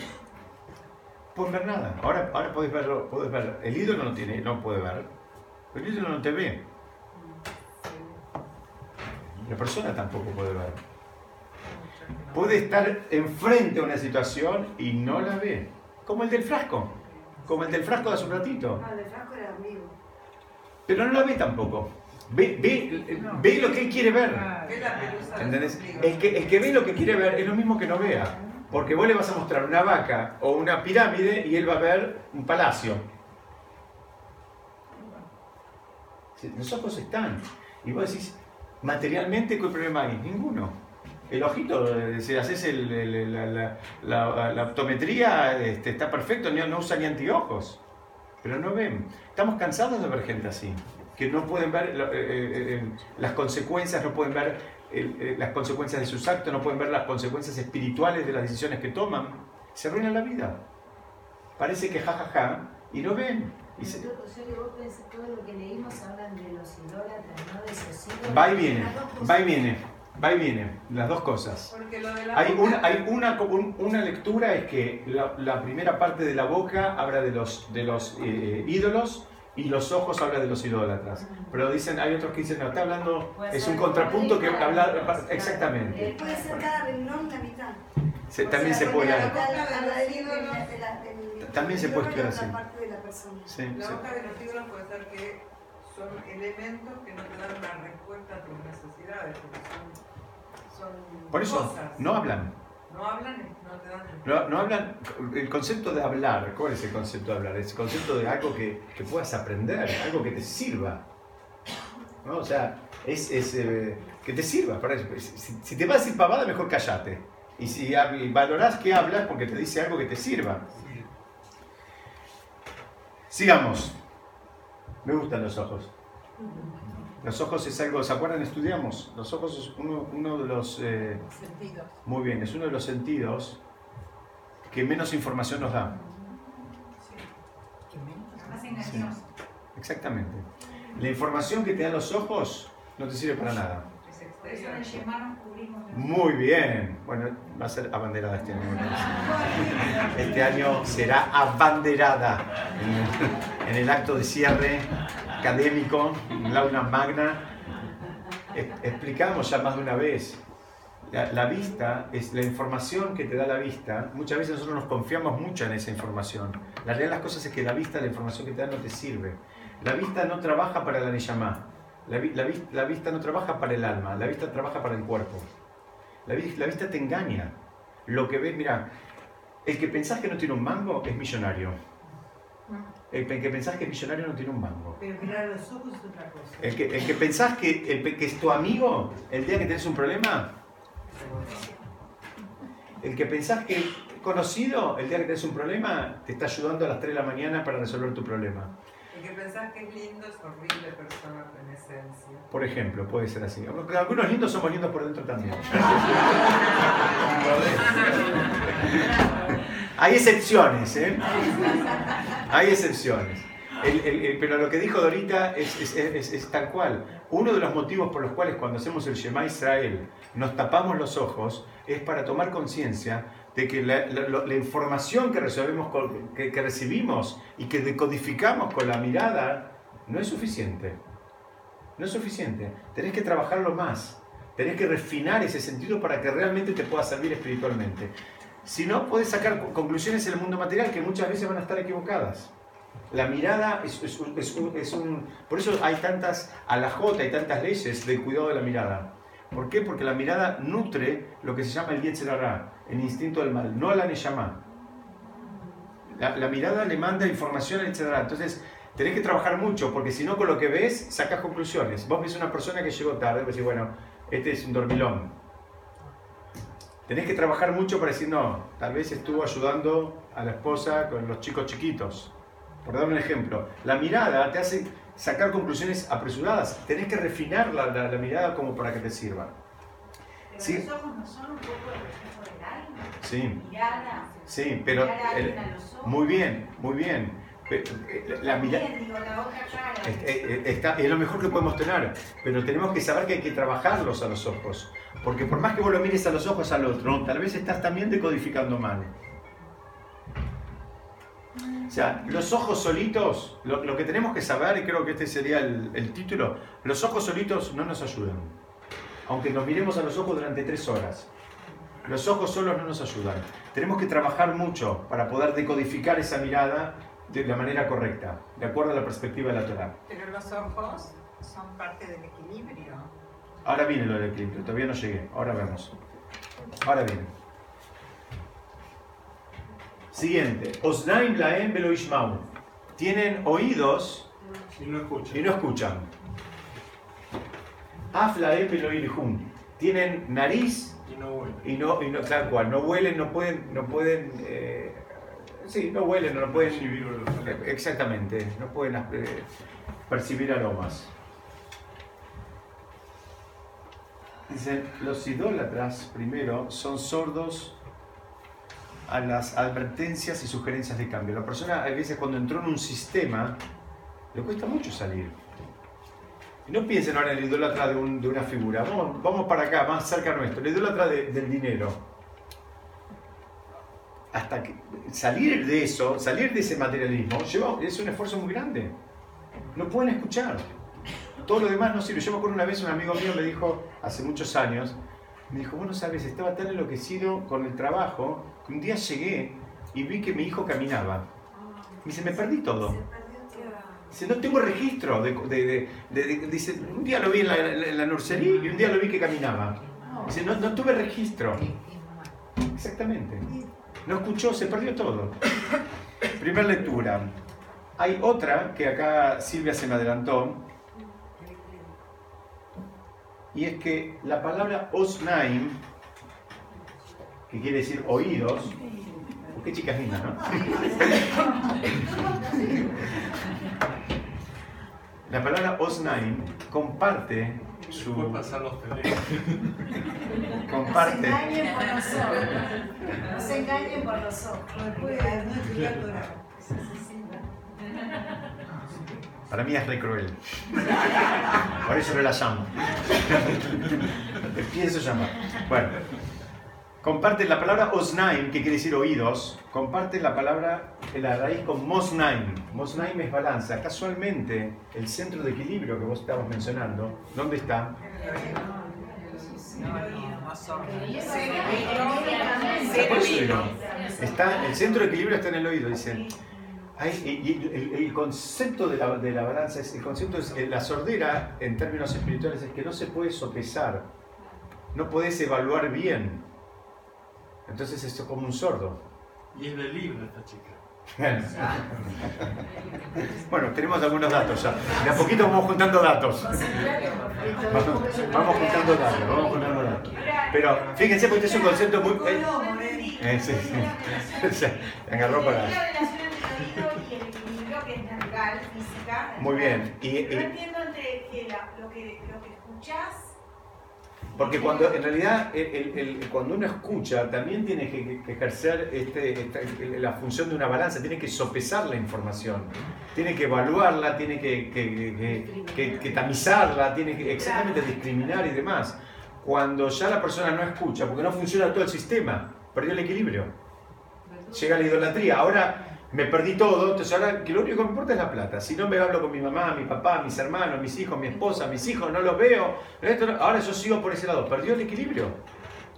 Pueden ver nada. Ahora, ahora podés verlo, podés ver. El ídolo no tiene, no puede ver. El ídolo no te ve. La persona tampoco puede ver. Puede estar enfrente a una situación y no la ve. Como el del frasco. Como el del frasco de hace un ratito. Ah, de Franco era amigo. Pero no la ve tampoco. Ve, ve, ve lo que él quiere ver. Del ¿Entendés? El que, el que ve lo que quiere ver es lo mismo que no vea. Porque vos le vas a mostrar una vaca o una pirámide y él va a ver un palacio. Los ojos están. Y vos decís, materialmente, ¿qué problema hay? Ninguno. El ojito, eh, si haces la, la- optometría, este, está perfecto, no, no usa ni anteojos. Pero no ven. Estamos cansados de ver gente así, que no pueden ver eh, eh, las consecuencias, no pueden ver el- eh, las consecuencias de sus actos, no pueden ver las consecuencias espirituales de las decisiones que toman. Se arruinan la vida. Parece que jajaja y no ven. Y se- Pero tú- Sergio, vos pensás, todo lo que leímos hablan de los idólatras, no de esos ídolos. Va y viene, va y viene, va y viene, las dos cosas. Porque lo de la Hay boca- una, hay una, un- una lectura es que la, la primera parte de la boca habla de los, de los eh, ídolos y los ojos habla de los idólatras. Pero dicen, hay otros que dicen, no, está hablando, Puede es un contrapunto que habla, exactamente. claro. Puede ser cada renglón la mitad. Se- también sea, se puede... la la- También se puede estudiar así. parte de la persona. Sí, La sí. boca de los ídolos puede ser que son elementos que no te dan una respuesta a tus necesidades, porque son, son Por eso, cosas. no hablan. No hablan no te dan No, no hablan, el concepto de hablar, ¿cuál es el concepto de hablar? Es el concepto de algo que, que puedas aprender, algo que te sirva. ¿no? O sea, es, es, eh, que te sirva. Para eso. Si, si te va a decir pavada, mejor callate. Y si y valorás que hablas porque te dice algo que te sirva. Sigamos. Me gustan los ojos. Los ojos es algo, ¿se acuerdan? Estudiamos. Los ojos es uno, uno de los... eh, Sentidos. muy bien, es uno de los sentidos que menos información nos da. Más engañoso. Exactamente. La información que te dan los ojos no te sirve para nada. Muy bien. Bueno, va a ser abanderada este año. Este año será abanderada en el acto de cierre académico, en la aula magna. E- Explicamos ya más de una vez. La, vista es la información que te da la vista. Muchas veces nosotros nos confiamos mucho en esa información. La realidad de las cosas es que la vista, la información que te da no te sirve. La vista no trabaja para la Neyamá. La, la la vista no trabaja para el alma. La vista trabaja para el cuerpo. La, la vista te engaña. Lo que ves, mira, el que pensás que no tiene un mango es millonario. El que pensás que es millonario no tiene un mango. Pero mirar los ojos es otra cosa. El que, el que pensás que, el pe- que es tu amigo el día que tenés un problema. El que pensás que es conocido el día que tenés un problema te está ayudando a las 3 de la mañana para resolver tu problema. El que pensás que es lindo es horrible persona en esencia. Por ejemplo, puede ser así. Algunos lindos somos lindos por dentro también. Hay excepciones, ¿eh? Hay excepciones. Pero lo que dijo Dorita es, es- tal cual. Uno de los motivos por los cuales cuando hacemos el Shema Israel nos tapamos los ojos es para tomar conciencia de que la, información que, que recibimos y que decodificamos con la mirada no es suficiente. No es suficiente. Tenés que trabajarlo más. Tenés que refinar ese sentido para que realmente te pueda servir espiritualmente. Si no, puedes sacar co- conclusiones en el mundo material que muchas veces van a estar equivocadas. La mirada es, un, Por eso hay tantas alajotas, hay tantas leyes del cuidado de la mirada. ¿Por qué? Porque la mirada nutre lo que se llama el Yetzer Hara, el instinto del mal, no la Neshama. La, la mirada le manda información al Yetzer Hara. Entonces, tenés que trabajar mucho, porque si no, con lo que ves, sacas conclusiones. Vos ves una persona que llegó tarde, vos decís, bueno, este es un dormilón. Tenés que trabajar mucho para decir, no, tal vez estuvo ayudando a la esposa con los chicos chiquitos. Por dar un ejemplo, la mirada te hace sacar conclusiones apresuradas. Tenés que refinar la, la- la mirada como para que te sirva. Pero Sí. los ojos no son un poco el reflejo del alma. Sí, Mirada. sí, pero... mirar a el- a los ojos. muy bien, muy bien. Eh, La mirada... También, digo, la otra cara. Es, es- está- es lo mejor que podemos tener, pero tenemos que saber que hay que trabajarlos a los ojos. Porque por más que vos lo mires a los ojos al otro, tal vez estás también decodificando mal. O sea, los ojos solitos, lo, lo que tenemos que saber, y creo que este sería el, el título, los ojos solitos no nos ayudan. Aunque nos miremos a los ojos durante tres horas. Los ojos solos no nos ayudan. Tenemos que trabajar mucho para poder decodificar esa mirada de la manera correcta, de acuerdo a la perspectiva de la Torah. Pero los ojos son parte del equilibrio. Ahora viene lo del equilibrio, todavía no llegué, ahora vemos. Ahora viene. Siguiente. Osnaim laem velo. Tienen oídos Y no escucha. y no escuchan. Velo. Tienen nariz Y no huele. y no, y no, cual, no huelen, no pueden, no pueden, eh, sí, no huelen, no pueden, Percibir exactamente, no pueden eh, percibir aromas. Dicen, los idólatras, primero, son sordos a las advertencias y sugerencias de cambio. La persona, a veces, cuando entró en un sistema, le cuesta mucho salir. Y no piensen ahora en el idólatra de, de una figura. Vamos, vamos para acá, más cerca nuestro. El idólatra de- del dinero. Hasta que salir de eso, salir de ese materialismo, es un esfuerzo muy grande. No pueden escuchar. Todo lo demás no sirve. Yo me acuerdo una vez un amigo mío me dijo, hace muchos años, me dijo, bueno, sabes, estaba tan enloquecido con el trabajo que un día llegué y vi que mi hijo caminaba. Me dice, me perdí todo. Dice, no tengo registro. De, de- de- dice, un día lo vi en la, en la nursería y un día lo vi que caminaba. Dice, no, no tuve registro. Exactamente. No escuchó, se perdió todo. Primer lectura. Hay otra que acá Silvia se me adelantó. Y es que la palabra osnaim, que quiere decir oídos, qué chicas lindas, ¿no? La palabra osnaim comparte Puede su pasar los teléfonos. No se comparte engañen por los ojos. No se engañen por los ojos. Para mí es re cruel. Por eso no la llamo. Pienso llamar. Bueno, comparte la palabra osnaim, que quiere decir oídos, comparte la palabra, la raíz con mosnaim. Mosnaim es balanza. Casualmente, el centro de equilibrio que vos estabas mencionando, ¿dónde está? Está, el centro de equilibrio está en el oído, dice. Ay, y- y el, el concepto de la, de la balanza, es, el concepto es que la sordera, en términos espirituales, es que no se puede sopesar, no puedes evaluar bien. Entonces esto es como un sordo. Y es de libro esta chica. Bueno, tenemos algunos datos ya. De a poquito vamos juntando datos. Vamos, vamos juntando datos, vamos juntando datos. Pero fíjense, porque este es un concepto muy... eh, eh, sí, sí. Se agarró para... material, física. Muy bien. Y, Pero no y- entiendo entre que la- lo, que, lo que escuchás. porque cuando en realidad el- el- el- cuando uno escucha también tiene que, que ejercer este, esta- la función de una balanza, tiene que sopesar la información, tiene que evaluarla, tiene que, que- que- que- que tamizarla, tiene que exactamente discriminar y demás. Cuando ya la persona no escucha, porque no funciona todo el sistema, perdió el equilibrio. llega la idolatría. Ahora me perdí todo, entonces ahora que lo único que me importa es la plata. Si no me hablo con mi mamá, mi papá, mis hermanos, mis hijos, mi esposa, mis hijos, no los veo. ahora yo sigo por ese lado. Perdió el equilibrio.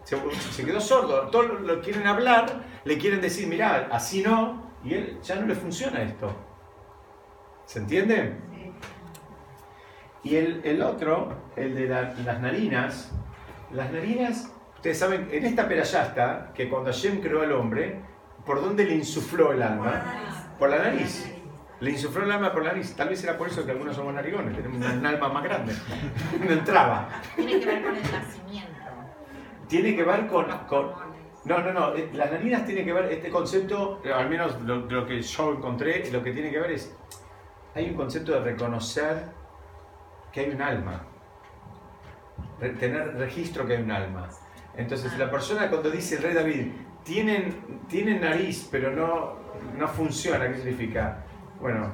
Se, quedó sordo. Todos lo, quieren hablar, le quieren decir, mirá, así no, y él ya no le funciona esto. ¿Se entiende? Y el, el otro, el de la- las narinas, las narinas, ustedes saben, en esta perayasta, que cuando Hashem creó al hombre, ¿por dónde le insufló el alma? Por la nariz. Le insufló el alma por la nariz. Tal vez era por eso que algunos somos narigones, tenemos una- un alma más grande. No entraba. Tiene que ver con el nacimiento. Tiene que ver con... Con no, no, no. eh, Las narinas tiene que ver, este concepto, eh, al menos lo, lo que yo encontré, lo que tiene que ver es, hay un concepto de reconocer que hay un alma. Re- tener registro que hay un alma. Entonces, la persona cuando dice el rey David, tienen, tienen nariz, pero no, no funciona, ¿qué significa? Bueno,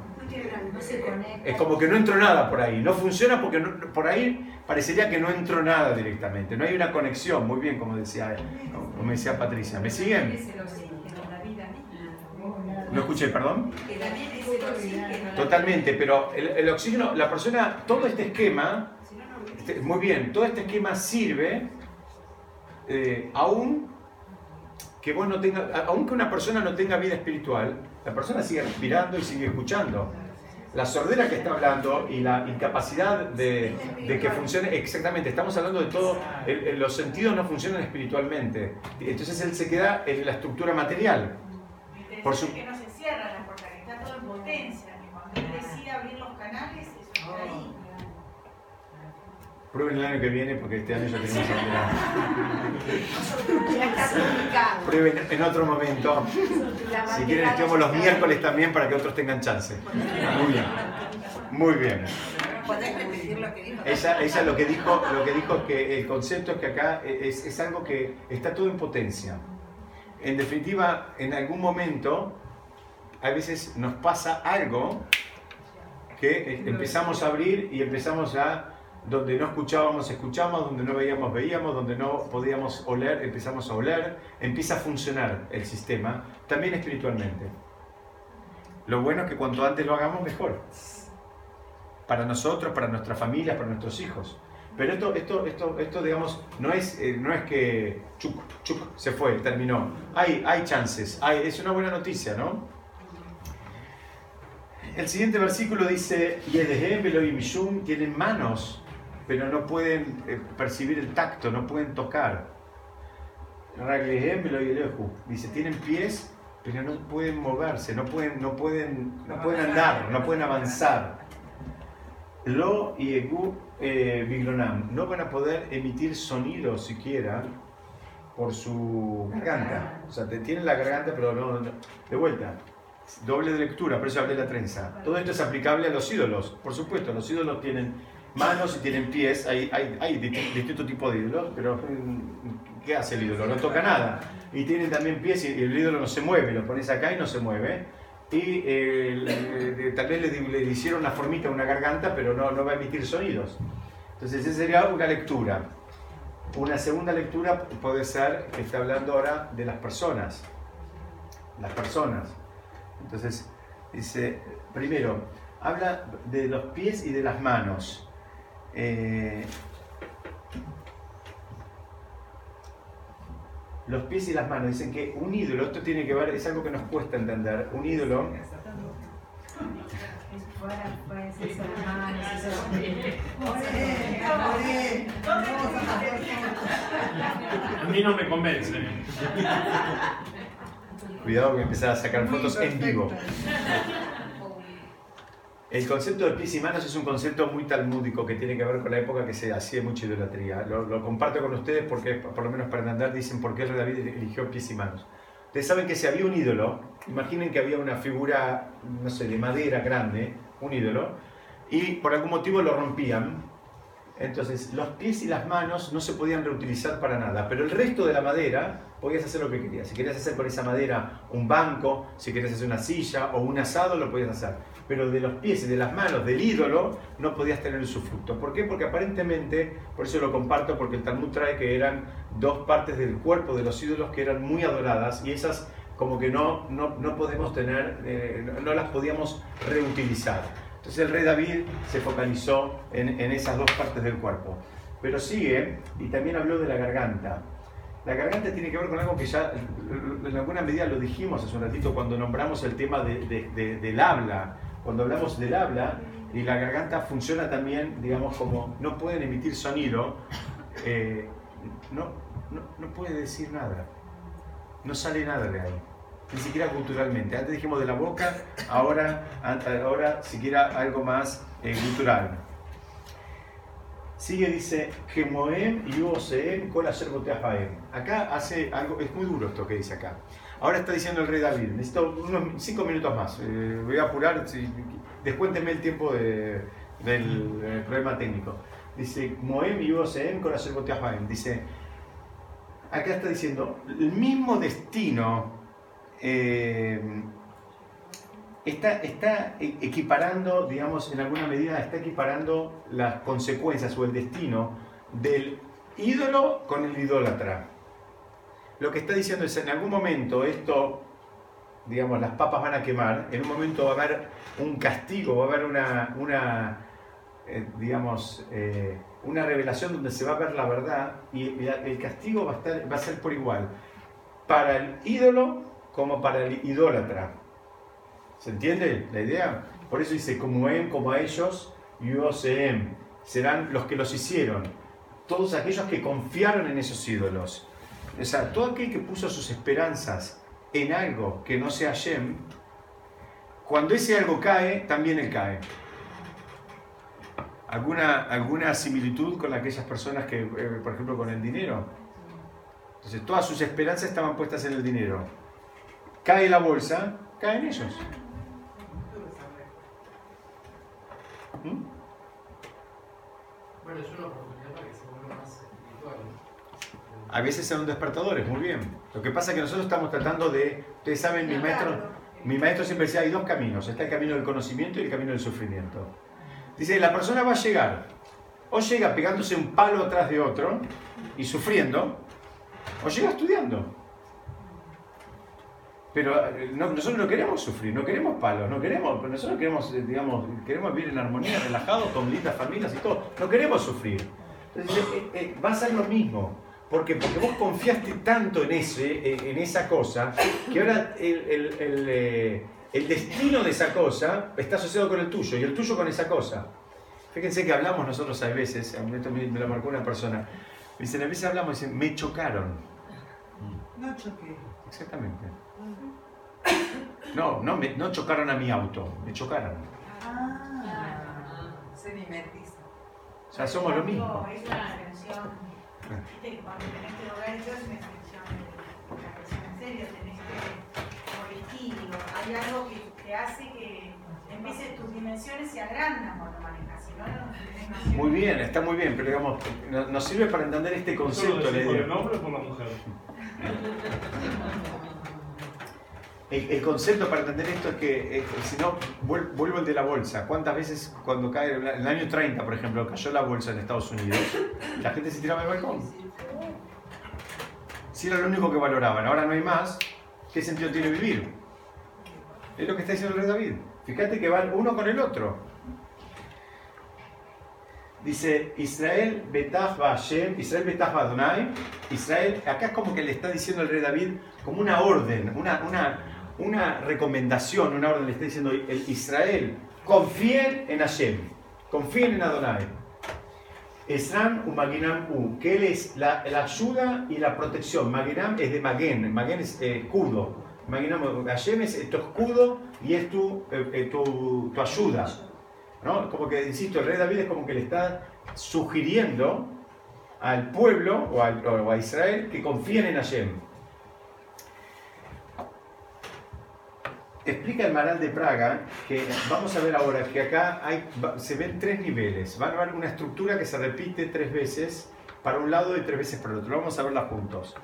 No se conecta. es como que no entró nada por ahí. No funciona porque no- por ahí parecería que no entró nada directamente. No hay una conexión, muy bien, como decía, como decía Patricia. ¿Me siguen? ¿No escuché, perdón? Totalmente, pero el, el oxígeno, la persona, todo este esquema, este- muy bien, todo este esquema sirve eh, aún que vos no tenga, a- aún que una persona no tenga vida espiritual, la persona sigue respirando y sigue escuchando. La sordera que está hablando y la incapacidad de, de que funcione, exactamente, estamos hablando de todo, el- el- los sentidos no funcionan espiritualmente. Entonces él se queda en la estructura material. Por su- que no se cierra la puerta, que está todo en potencia. Que cuando él decide abrir los canales, eso está ahí. Prueben el año que viene porque este año ya tenemos sordera. Ya está publicado. Prueben en otro momento. Si quieren, estemos los miércoles también para que otros tengan chance. Muy bien. Muy bien. ¿Podés repetir lo que dijo? Ella, ella lo que dijo, lo que dijo es que el concepto es que acá es, es algo que está todo en potencia. En definitiva, en algún momento, a veces nos pasa algo que eh, empezamos a abrir y empezamos a, donde no escuchábamos, escuchamos, donde no veíamos, veíamos, donde no podíamos oler, empezamos a oler, empieza a funcionar el sistema, también espiritualmente. Lo bueno es que cuanto antes lo hagamos, mejor para nosotros, para nuestras familias, para nuestros hijos. Pero esto, esto, esto, esto digamos, no es, eh, no es que chuc, chuc, se fue, terminó. Hay, hay chances, hay, es una buena noticia, ¿no? El siguiente versículo dice, Yedehem Elohim tienen manos, pero no pueden eh, percibir el tacto, no pueden tocar. Dice, tienen pies, pero no pueden moverse, no pueden, no pueden, no pueden andar, no pueden avanzar. Lo y Egu eh, Biglonam no van a poder emitir sonido siquiera por su garganta. O sea, te- tienen la garganta, pero no, no- de vuelta. Doble de lectura, por eso hablé de la trenza. Todo esto es aplicable a los ídolos. Por supuesto, los ídolos tienen manos y tienen pies. Hay, hay, hay di- distinto tipo de ídolos, pero mm, ¿qué hace el ídolo? No toca nada. Y tienen también pies y el ídolo no se mueve. Lo pones acá y no se mueve. Y eh, tal vez le, le hicieron una formita una garganta, pero no, no va a emitir sonidos. Entonces, esa sería una lectura. Una segunda lectura puede ser que está hablando ahora de las personas. Las personas. Entonces, dice, primero, habla de los pies y de las manos. Eh, los pies y las manos. Dicen que un ídolo, esto tiene que ver, es algo que nos cuesta entender. Un ídolo A mí no me convence. Cuidado que empezar a sacar fotos en vivo. El concepto de pies y manos es un concepto muy talmúdico que tiene que ver con la época que se hacía mucha idolatría. Lo, comparto con ustedes porque, por lo menos para entender, dicen por qué el rey David eligió pies y manos. Ustedes saben que si había un ídolo, imaginen que había una figura, no sé, de madera grande, un ídolo, y por algún motivo lo rompían. Entonces, los pies y las manos no se podían reutilizar para nada, pero el resto de la madera podías hacer lo que querías. Si querías hacer con esa madera un banco, si querías hacer una silla o un asado, lo podías hacer. Pero de los pies y de las manos del ídolo no podías tener su fruto. ¿Por qué? Porque aparentemente, por eso lo comparto, porque el Talmud trae que eran dos partes del cuerpo de los ídolos que eran muy adoradas y esas como que no, no, no podemos tener, eh, no las podíamos reutilizar. Entonces el rey David se focalizó en, en esas dos partes del cuerpo. Pero sigue y también habló de la garganta. La garganta tiene que ver con algo que ya en alguna medida lo dijimos hace un ratito cuando nombramos el tema de- de- de- del habla. Cuando hablamos del habla y la garganta funciona también, digamos, como no pueden emitir sonido, eh, no, no, puede decir nada. No sale nada de ahí. Ni siquiera culturalmente. Antes dijimos de la boca, ahora, ahora siquiera algo más eh, cultural. Sigue, dice, Gemoem y bahem. Acá hace algo, es muy duro esto que dice acá. Ahora está diciendo el rey David, necesito unos cinco minutos más, eh, voy a apurar, si- descuénteme el tiempo de- del eh, problema técnico. Dice, Moem y Uoseem kol asher boteach bahem. Dice, acá está diciendo, el mismo destino eh, está, está equiparando, digamos, en alguna medida, está equiparando las consecuencias o el destino del ídolo con el idólatra. Lo que está diciendo es, en algún momento esto, digamos, las papas van a quemar, en un momento va a haber un castigo, va a haber una, una eh, digamos, eh, una revelación donde se va a ver la verdad y el, castigo va a, estar, va a ser por igual para el ídolo como para el idólatra. ¿Se entiende la idea? Por eso dice, como en, como a ellos, y Oseem, serán los que los hicieron. Todos aquellos que confiaron en esos ídolos. O sea, todo aquel que puso sus esperanzas en algo que no sea Shem, cuando ese algo cae, también él cae. ¿Alguna, alguna similitud con aquellas personas que, eh, por ejemplo, con el dinero? Entonces, todas sus esperanzas estaban puestas en el dinero. Cae la bolsa, caen ellos. ¿Mm? Bueno, es una oportunidad para que se vuelva más espiritual. A veces son despertadores, muy bien. Lo que pasa es que nosotros estamos tratando de, ustedes saben, mi maestro, mi maestro siempre decía, hay dos caminos, está el camino del conocimiento y el camino del sufrimiento. Dice, la persona va a llegar, o llega pegándose un palo atrás de otro y sufriendo, o llega estudiando. Pero eh, no- nosotros no queremos sufrir, no queremos palos, no queremos, nosotros queremos, eh, digamos, queremos vivir en armonía, relajados, con lindas familias y todo. No queremos sufrir. Entonces, eh, eh, va a ser lo mismo. ¿Por qué? Porque vos confiaste tanto en, ese, en esa cosa que ahora el, el- el, eh, el destino de esa cosa está asociado con el tuyo y el tuyo con esa cosa. Fíjense que hablamos nosotros a veces, a mí me me lo marcó una persona, me dicen, a veces hablamos y dicen, me chocaron. No choqué. Exactamente. No, no, me, no chocaron a mi auto, me chocaron. Ah. Se mimetiza. O sea, somos lo mismo. Es una extensión. Viste que cuando tenés que el dedo es una de la presión en serio, tenés que corregirlo. Hay algo que, que hace que en vez de tus dimensiones se agrandan cuando manejas, si no, no. Muy bien, está muy bien, pero digamos, no- nos sirve para entender este ¿Solo concepto. por el hombre o por la mujer? El, concepto para entender esto es que, eh, si no, vuel- vuelvo al de la bolsa. ¿Cuántas veces cuando cae, en el año 30, por ejemplo, cayó la bolsa en Estados Unidos, la gente se tiraba del balcón? Si era lo único que valoraban, ahora no hay más, ¿qué sentido tiene vivir? Es lo que está diciendo el rey David. Fíjate que van uno con el otro. Dice Israel Betach Hashem, Israel Betach Adonai. Israel, acá es como que le está diciendo el rey David como una orden, una, una recomendación, una orden, le está diciendo el Israel, confíen en Hashem, confíen en Adonai. Esran u Maginam u, que él es la, la ayuda y la protección. Maginam es de Magen, Magen es eh, escudo. Maginam, Hashem es tu escudo y es tu, eh, eh, tu, tu ayuda. ¿no? Como que, insisto, el rey David es como que le está sugiriendo al pueblo o, al- o a Israel que confíen en Hashem. Explica el Maral de Praga que vamos a ver ahora que acá hay, se ven tres niveles. Van a ver una estructura que se repite tres veces para un lado y tres veces para el otro. Vamos a verla juntos.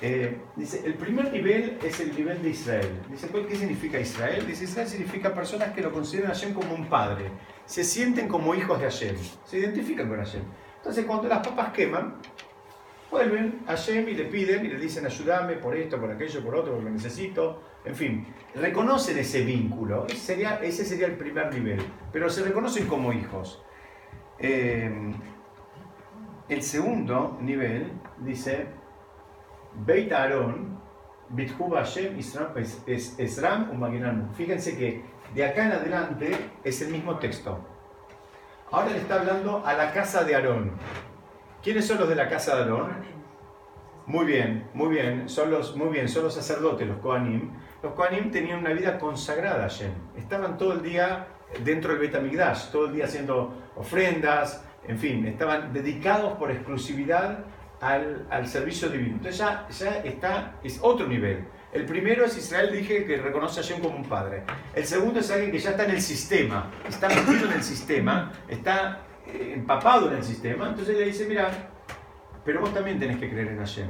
Eh, dice, el primer nivel es el nivel de Israel. Dice, ¿cuál- ¿qué significa Israel? Dice, Israel significa personas que lo consideran a Hashem como un padre. Se sienten como hijos de Hashem. Se identifican con Hashem. Entonces, cuando las papas queman, vuelven a Hashem y le piden y le dicen, ayúdame por esto, por aquello, por otro, porque necesito. En fin, reconocen ese vínculo. Ese sería, ese sería el primer nivel. Pero se reconocen como hijos. Eh, el segundo nivel dice, Beit Aaron, Bithu Hashem, Isram, es, es- Esram Umaginanu. Fíjense que de acá en adelante es el mismo texto. Ahora le está hablando a la casa de Aarón. ¿Quiénes son los de la casa de Aarón? Muy bien, muy bien, son los, muy bien, son los sacerdotes, los Kohanim. Los Kohanim tenían una vida consagrada a Hashem. Estaban todo el día dentro del Beit HaMikdash, todo el día haciendo ofrendas, en fin, estaban dedicados por exclusividad al, al servicio divino. Entonces ya, ya está, es otro nivel. El primero es Israel, dije, que reconoce a Hashem como un padre. El segundo es alguien que ya está en el sistema, está metido en el sistema, está eh, empapado en el sistema. Entonces le dice, mira, pero vos también tenés que creer en Hashem.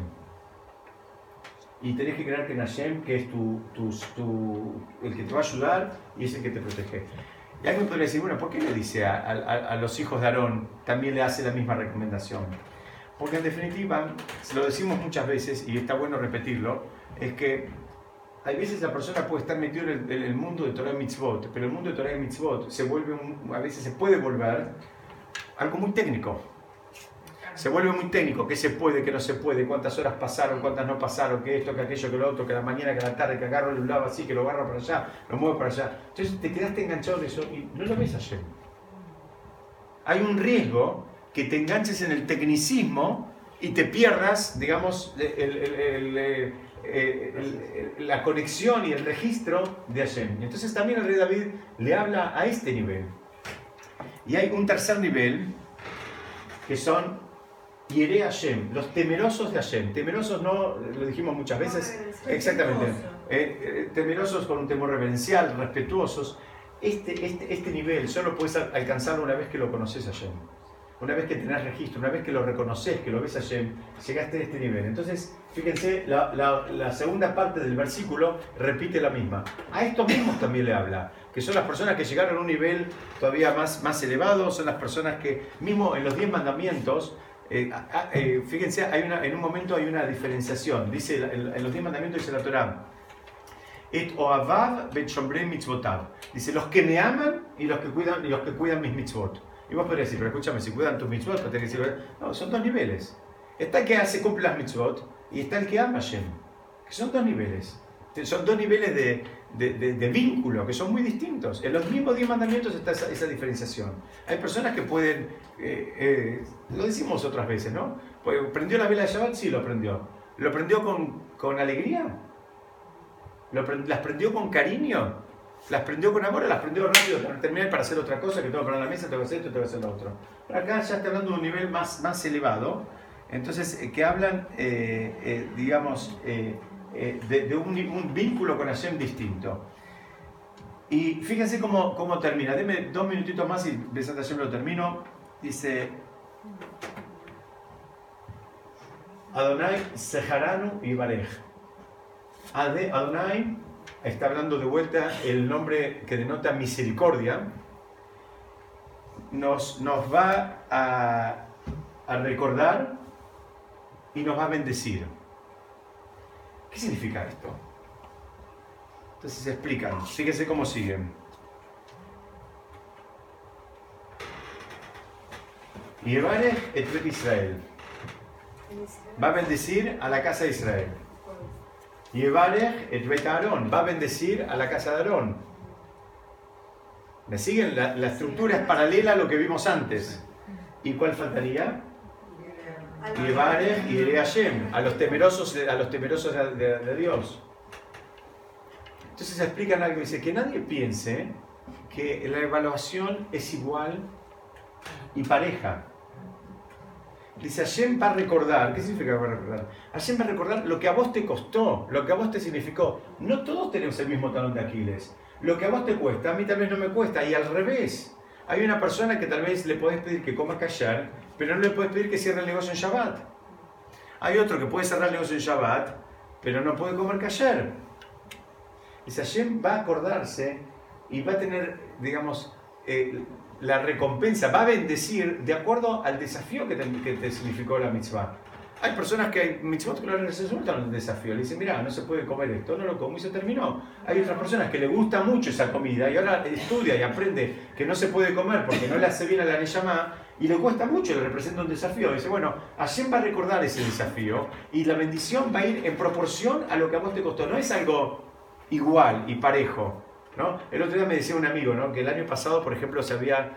Y tenés que creer que en Hashem, que es tu, tu, tu- el que te va a ayudar y es el que te protege. Y alguien podría decir, bueno, ¿por qué le dice a, a- a los hijos de Aarón, también le hace la misma recomendación? Porque en definitiva, se lo decimos muchas veces y está bueno repetirlo, es que hay veces la persona puede estar metido en en el mundo de Torah y Mitzvot, pero el mundo de Torah y Mitzvot se vuelve, un- a veces se puede volver algo muy técnico. Se vuelve muy técnico, qué se puede, qué no se puede, cuántas horas pasaron, cuántas no pasaron, que esto, que aquello, que lo otro, que la mañana, que la tarde, que agarro el lado así, que lo agarro para allá, lo muevo para allá. Entonces te quedaste enganchado en eso y no lo ves ayer. Hay un riesgo que te enganches en el tecnicismo y te pierdas, digamos, eh, eh, la conexión y el registro de Hashem. Entonces también el rey David le habla a este nivel. Y hay un tercer nivel que son Yere Hashem, los temerosos de Hashem. Temerosos no, lo dijimos muchas veces, exactamente. Eh, eh, temerosos con un temor reverencial, respetuosos. Este, este, este nivel solo puedes al- alcanzarlo una vez que lo conoces a Hashem. Una vez que tenés registro, una vez que lo reconoces, que lo ves a Hashem, llegaste a este nivel. Entonces, fíjense, la, la- la segunda parte del versículo repite la misma. A estos mismos también le habla, que son las personas que llegaron a un nivel todavía más, más elevado, son las personas que, mismo en los diez mandamientos, eh, eh, fíjense, hay una, en un momento hay una diferenciación. Dice, en, los diez mandamientos dice la Torah, mitzvotav. Dice, los que me aman y los que cuidan, y los que cuidan mis mitzvot. Y vos podrías decir, pero escúchame, si cuidan tus mitzvot, pues tenés que decir, no, son dos niveles. Está el que hace, cumple las mitzvot y está el que ama a Hashem. Que son dos niveles. Son dos niveles de, de, de- de vínculo que son muy distintos. En los mismos diez mandamientos está esa, esa diferenciación. Hay personas que pueden, eh, eh, lo decimos otras veces, ¿no? Pues, ¿Prendió la vela de Shabbat? Sí, lo prendió. ¿Lo prendió con, con alegría? ¿Lo ¿Las prendió con cariño? ¿Las prendió con amor las prendió rápido para terminar para hacer otra cosa que tengo que poner la mesa, tengo que hacer esto, tengo que hacer lo otro? Acá ya está hablando de un nivel más, más elevado, entonces eh, que hablan, digamos, eh, de, un, vínculo con Hashem distinto. Y fíjense cómo, cómo termina. Deme dos minutitos más y Besat Hashem lo termino. Dice, Adonai Seharanu y Adonai está hablando de vuelta el nombre que denota misericordia. Nos, nos va a, a recordar y nos va a bendecir. ¿Qué significa esto? Entonces se explican. Fíjense cómo siguen. Yevarech et Israel. Va a bendecir a la casa de Israel. Yevarech et Bet Aarón. Va a bendecir a la casa de Aarón. ¿Me siguen? La, la estructura es paralela a lo que vimos antes. ¿Y cuál faltaría? Yevarech y Hashem. A los temerosos, a los temerosos de, de- de Dios. Entonces explican algo. Dice que nadie piense que la evaluación es igual y pareja. Dice, Hashem va a recordar. ¿Qué significa va a recordar? Hashem va a recordar lo que a vos te costó, lo que a vos te significó. No todos tenemos el mismo talón de Aquiles. Lo que a vos te cuesta, a mí tal vez no me cuesta. Y al revés. Hay una persona que tal vez le podés pedir que coma callar, pero no le podés pedir que cierre el negocio en Shabbat. Hay otro que puede cerrar el negocio en Shabbat, pero no puede comer callar. Dice, Hashem va a acordarse y va a tener, digamos, eh, la recompensa, va a bendecir de acuerdo al desafío que te, que te significó la mitzvah. Hay personas que hay mitzvot que les resultan un desafío. Le dicen, mira, no se puede comer esto, no lo como y se terminó. Hay otras personas que le gusta mucho esa comida y ahora estudia y aprende que no se puede comer porque no le hace bien a la Neyamá y le cuesta mucho, le representa un desafío. Dice, bueno, Hashem va a recordar ese desafío y la bendición va a ir en proporción a lo que a vos te costó. No es algo igual y parejo. ¿no? El otro día me decía un amigo ¿no? que el año pasado, por ejemplo, se había,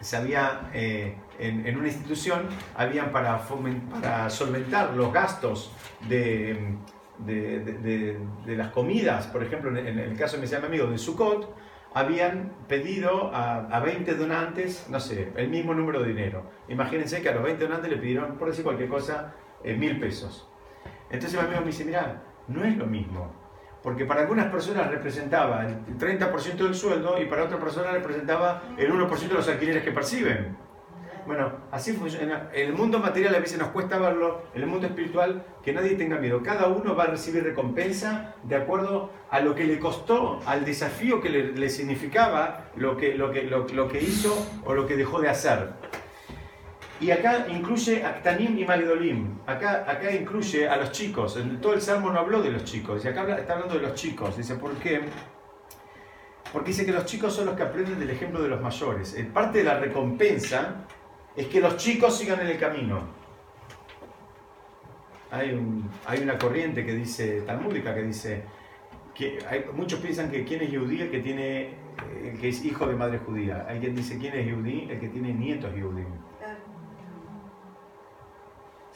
se había eh, en, en, una institución, habían para, para solventar los gastos de, de, de, de, las comidas, por ejemplo, en, el caso decía mi amigo de Sukkot, habían pedido a, a, 20 donantes, no sé, el mismo número de dinero. Imagínense que a los 20 donantes le pidieron, por decir cualquier cosa, eh, mil pesos. Entonces mi amigo me dice, mira, no es lo mismo porque para algunas personas representaba el 30% del sueldo y para otras personas representaba el 1% de los alquileres que perciben. Bueno, así funciona. En el mundo material a veces nos cuesta verlo, en el mundo espiritual que nadie tenga miedo. Cada uno va a recibir recompensa de acuerdo a lo que le costó, al desafío que le, significaba lo que, lo, que, lo, que hizo o lo que dejó de hacer. Y acá incluye a Ktanim y Magdolim. Acá, acá incluye a los chicos. En todo el Salmo no habló de los chicos. Y acá está hablando de los chicos. Dice, ¿por qué? Porque dice que los chicos son los que aprenden del ejemplo de los mayores. Parte de la recompensa es que los chicos sigan en el camino. Hay, un, hay una corriente que dice, talmúdica, que dice, que hay, muchos piensan que quién es judí el que tiene el que es hijo de madre judía. Hay quien dice quién es judí el que tiene nietos judí.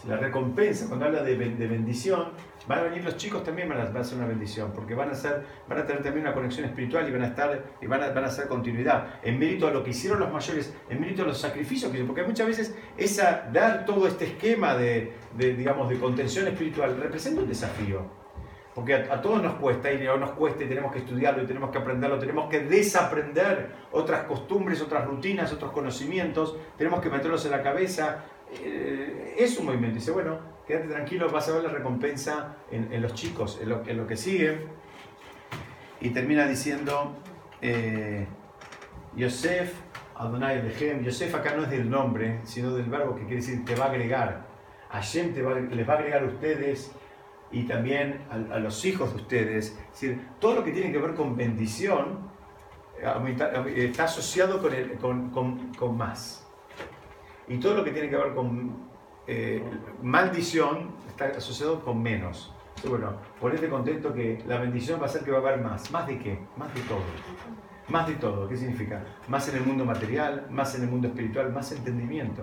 La recompensa, cuando habla de, de, bendición, van a venir los chicos también van a, van a ser una bendición, porque van a, ser, van a tener también una conexión espiritual y van a estar y van a, van a hacer continuidad, en mérito a lo que hicieron los mayores, en mérito a los sacrificios que hicieron, porque muchas veces esa, dar todo este esquema de, digamos, de contención espiritual representa un desafío. Porque a, a, todos nos cuesta y no nos cuesta y tenemos que estudiarlo y tenemos que aprenderlo, tenemos que desaprender otras costumbres, otras rutinas, otros conocimientos, tenemos que meterlos en la cabeza, eh, es un movimiento. Dice, bueno, quédate tranquilo, vas a ver la recompensa en, los chicos, en lo, que sigue. Y termina diciendo, eh, Yosef, Adonai Lehem. Yosef acá no es del nombre, sino del verbo que quiere decir te va a agregar. Hashem te va, les va a agregar a ustedes y también a, los hijos de ustedes. Es decir, todo lo que tiene que ver con bendición eh, está asociado con, con, con más. Y todo lo que tiene que ver con eh, maldición está asociado con menos. Entonces, bueno, ponete contento que la bendición va a ser que va a haber más. ¿Más de qué? Más de todo. Más de todo. ¿Qué significa? Más en el mundo material, más en el mundo espiritual, más entendimiento.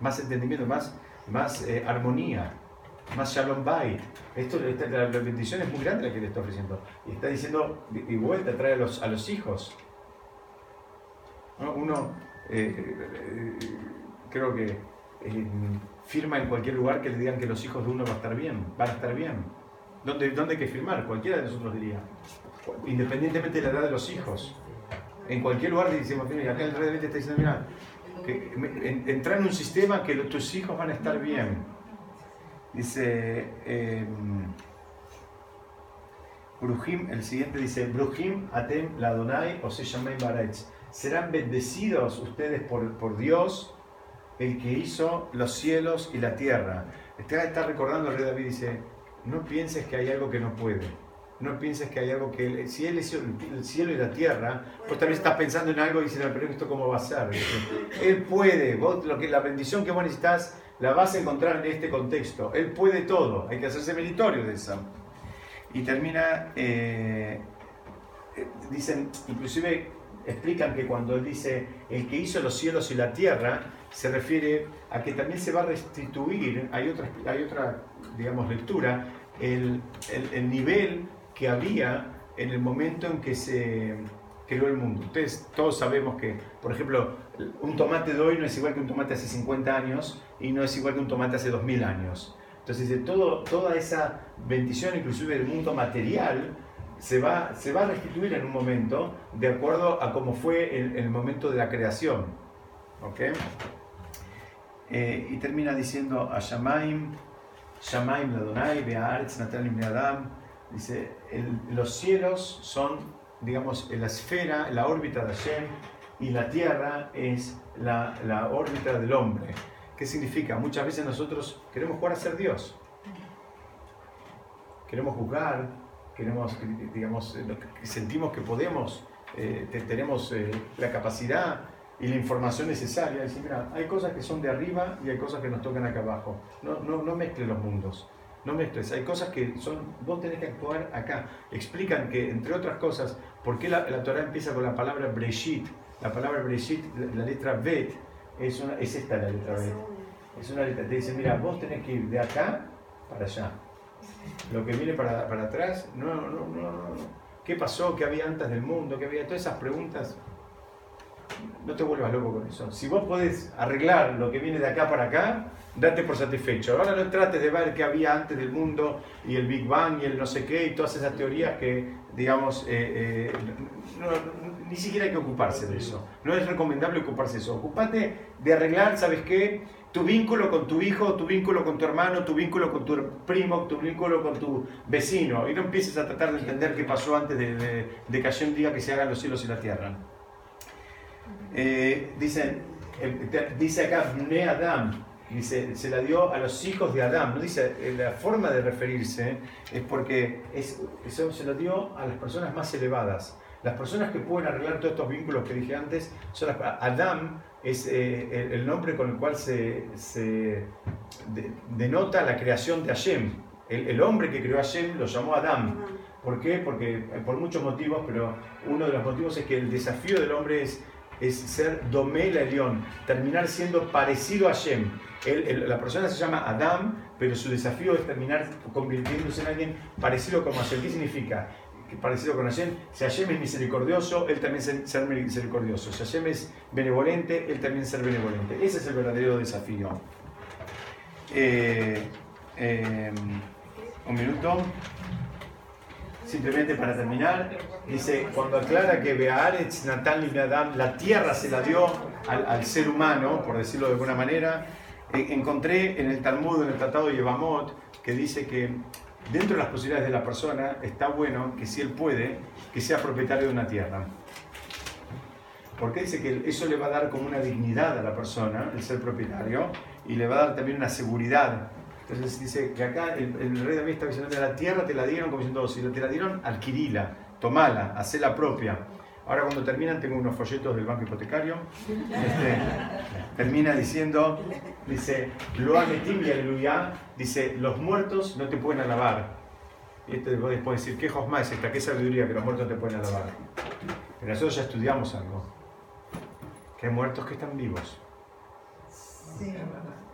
Más entendimiento, más, más eh, armonía, más shalom bait. Esto, esta, la, bendición es muy grande la que le está ofreciendo. Y está diciendo, y vuelta, trae a los, a los hijos. ¿No? Uno... Eh, creo que eh, firma en cualquier lugar que le digan que los hijos de uno van a estar bien, van a estar bien. ¿Dónde, dónde hay que firmar? Cualquiera de nosotros diría. Independientemente de la edad de los hijos. En cualquier lugar decimos, mira, acá el rey de está diciendo, mira, que, en, entra en un sistema que tus hijos van a estar bien. Dice, eh, Brujim, el siguiente dice, Brujim atem la donai o se Serán bendecidos ustedes por, por Dios el que hizo los cielos y la tierra. Está, está recordando el rey David, dice, no pienses que hay algo que no puede. No pienses que hay algo que si él hizo el cielo y la tierra, pues también estás pensando en algo y dices, pero esto cómo va a ser. Él puede, vos, lo que, la bendición que vos necesitas la vas a encontrar en este contexto. Él puede todo, hay que hacerse meritorio de eso. Y termina, eh, dicen, inclusive explican que cuando él dice, el que hizo los cielos y la tierra, se refiere a que también se va a restituir, hay otra, hay otra digamos, lectura, el, el, el nivel que había en el momento en que se, creó el mundo. Ustedes todos sabemos que, por ejemplo, un tomate de hoy no es igual que un tomate hace 50 años y no es igual que un tomate hace 2000 años. Entonces, todo, toda esa bendición, inclusive del mundo material, se va, se va a restituir en un momento de acuerdo a cómo fue el, el momento de la creación. ¿Ok? Eh, y termina diciendo a Shamaim, Shamaim Ladonai, Be'aretz, Natalim Adam. Dice, los cielos son, digamos, la esfera, la órbita de Hashem, y la tierra es la, la órbita del hombre. ¿Qué significa? Muchas veces nosotros queremos jugar a ser Dios. Queremos jugar, queremos, digamos, eh, lo que- sentimos que podemos, eh, te- tenemos eh, la capacidad y la información necesaria. Dice, mira, hay cosas que son de arriba y hay cosas que nos tocan acá abajo. No, no, no mezcles los mundos. No mezcles. Hay cosas que son, vos tenés que actuar acá. Explican que, entre otras cosas, por qué la, la Torah empieza con la palabra Breshit. La palabra Breshit, la, la letra Bet, es, una, es esta la letra Bet. Es una letra, te dice, mira, vos tenés que ir de acá para allá. Lo que viene para, para atrás, no, no, no, no. ¿Qué pasó? ¿Qué había antes del mundo? ¿Qué había? Todas esas preguntas, no te vuelvas loco con eso. Si vos podés arreglar lo que viene de acá para acá, date por satisfecho. Ahora no trates de ver qué había antes del mundo y el Big Bang y el no sé qué y todas esas teorías que, digamos, eh, eh, no- no- ni siquiera hay que ocuparse de eso. No es recomendable ocuparse de eso. Ocupate de arreglar, ¿sabes qué? Tu vínculo con tu hijo, tu vínculo con tu hermano, tu vínculo con tu primo, tu vínculo con tu vecino. Y no empieces a tratar de entender qué pasó antes de, de- de que Hashem diga que se hagan los cielos y la tierra. Eh, dicen, dice acá, Bne Adam, dice, se la dio a los hijos de Adam. No dice, eh, la forma de referirse es porque es, eso se lo dio a las personas más elevadas. Las personas que pueden arreglar todos estos vínculos que dije antes, son las, Adam es eh, el, nombre con el cual se, se de- denota la creación de Hashem. El, el hombre que creó Hashem lo llamó Adam. ¿Por qué? Porque eh, por muchos motivos, pero uno de los motivos es que el desafío del hombre es, es ser Domé la Elión, terminar siendo parecido a Hashem. Él- la persona se llama Adam, pero su desafío es terminar convirtiéndose en alguien parecido como Hashem. ¿Qué significa? Parecido con Hashem. Si Hashem es misericordioso, él también ser misericordioso. Si Hashem es benevolente, él también ser benevolente. Ese es el verdadero desafío. Eh, eh, un minuto. Simplemente para terminar, dice, cuando aclara que Bearetz, Natal y Adam, la tierra se la dio al, al ser humano, por decirlo de alguna manera, eh, encontré en el Talmud, en el Tratado de Yevamot, que dice que dentro de las posibilidades de la persona está bueno que si él puede, que sea propietario de una tierra. Porque dice que eso le va a dar como una dignidad a la persona, el ser propietario, y le va a dar también una seguridad. Entonces dice que acá el, el rey David está diciendo, la tierra te la dieron, como diciendo, si te la dieron, adquirila, tomala, hacela propia. Ahora cuando terminan, tengo unos folletos del banco hipotecario, este, termina diciendo, dice, lo ametim y dice, los muertos no te pueden alabar. Y este después decir, ¿qué josma es esta? ¿Qué sabiduría que los muertos te pueden alabar? Pero nosotros ya estudiamos algo, que hay muertos que están vivos. Sí.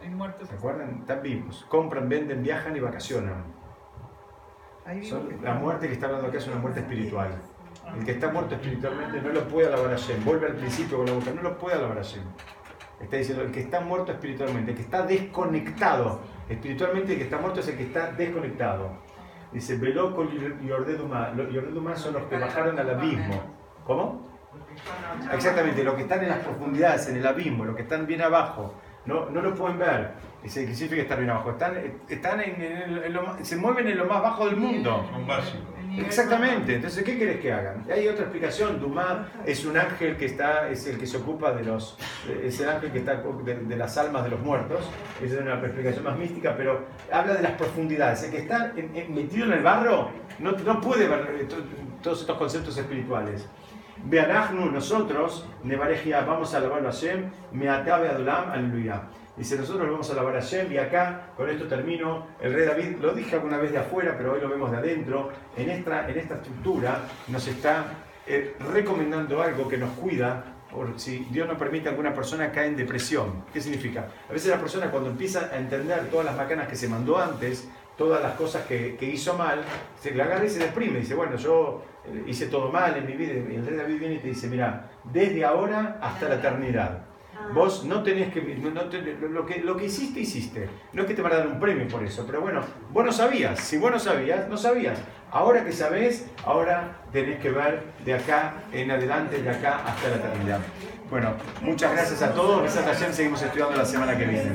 Hay muertos. ¿Se acuerdan? Están vivos. Compran, venden, viajan y vacacionan. Son- la muerte que está hablando acá es una muerte espiritual. El que está muerto espiritualmente no lo puede alabar a Hashem. Vuelve al principio con la boca, no lo puede alabar a Hashem. Está diciendo, el que está muerto espiritualmente, el que está desconectado espiritualmente, el que está muerto es el que está desconectado. Dice, Veloco y Ordedumá. Y Ordedumá son los que bajaron al abismo. ¿Cómo? Exactamente, los que están en las profundidades, en el abismo, los que están bien abajo, no, no lo pueden ver. Dice, ¿Qué significa estar bien abajo? Están, están en, en- en lo se mueven en lo más bajo del mundo. Son básicos. Exactamente, entonces ¿qué querés que hagan? Hay otra explicación, Dumá es un ángel que está, es el que se ocupa de los, es el ángel que está de, de las almas de los muertos, esa es una explicación más mística, pero habla de las profundidades, el que está en- en- metido en el barro no, no puede ver eh, to- todos estos conceptos espirituales. Beanachnu, nosotros, Nevarejia, vamos a alabar a Hashem, Meatabe Adolam, aleluya. Dice, nosotros vamos a alabar a Hashem y acá, con esto termino, el rey David, lo dije alguna vez de afuera, pero hoy lo vemos de adentro, en esta, en esta estructura nos está eh, recomendando algo que nos cuida por si Dios no permite alguna persona cae en depresión. ¿Qué significa? A veces la persona cuando empieza a entender todas las macanas que se mandó antes, todas las cosas que, que hizo mal, se le agarra y se deprime. Dice, bueno, yo hice todo mal en mi vida. Y el rey David viene y te dice, mira, desde ahora hasta la eternidad. Vos no tenés que, no- te- lo, que, lo que hiciste, hiciste. No es que te van a dar un premio por eso, pero bueno, vos no sabías. Si vos no sabías, no sabías. Ahora que sabés, ahora tenés que ver de acá en adelante, de acá hasta la eternidad. Bueno, muchas gracias a todos. Esa taller seguimos estudiando la semana que viene.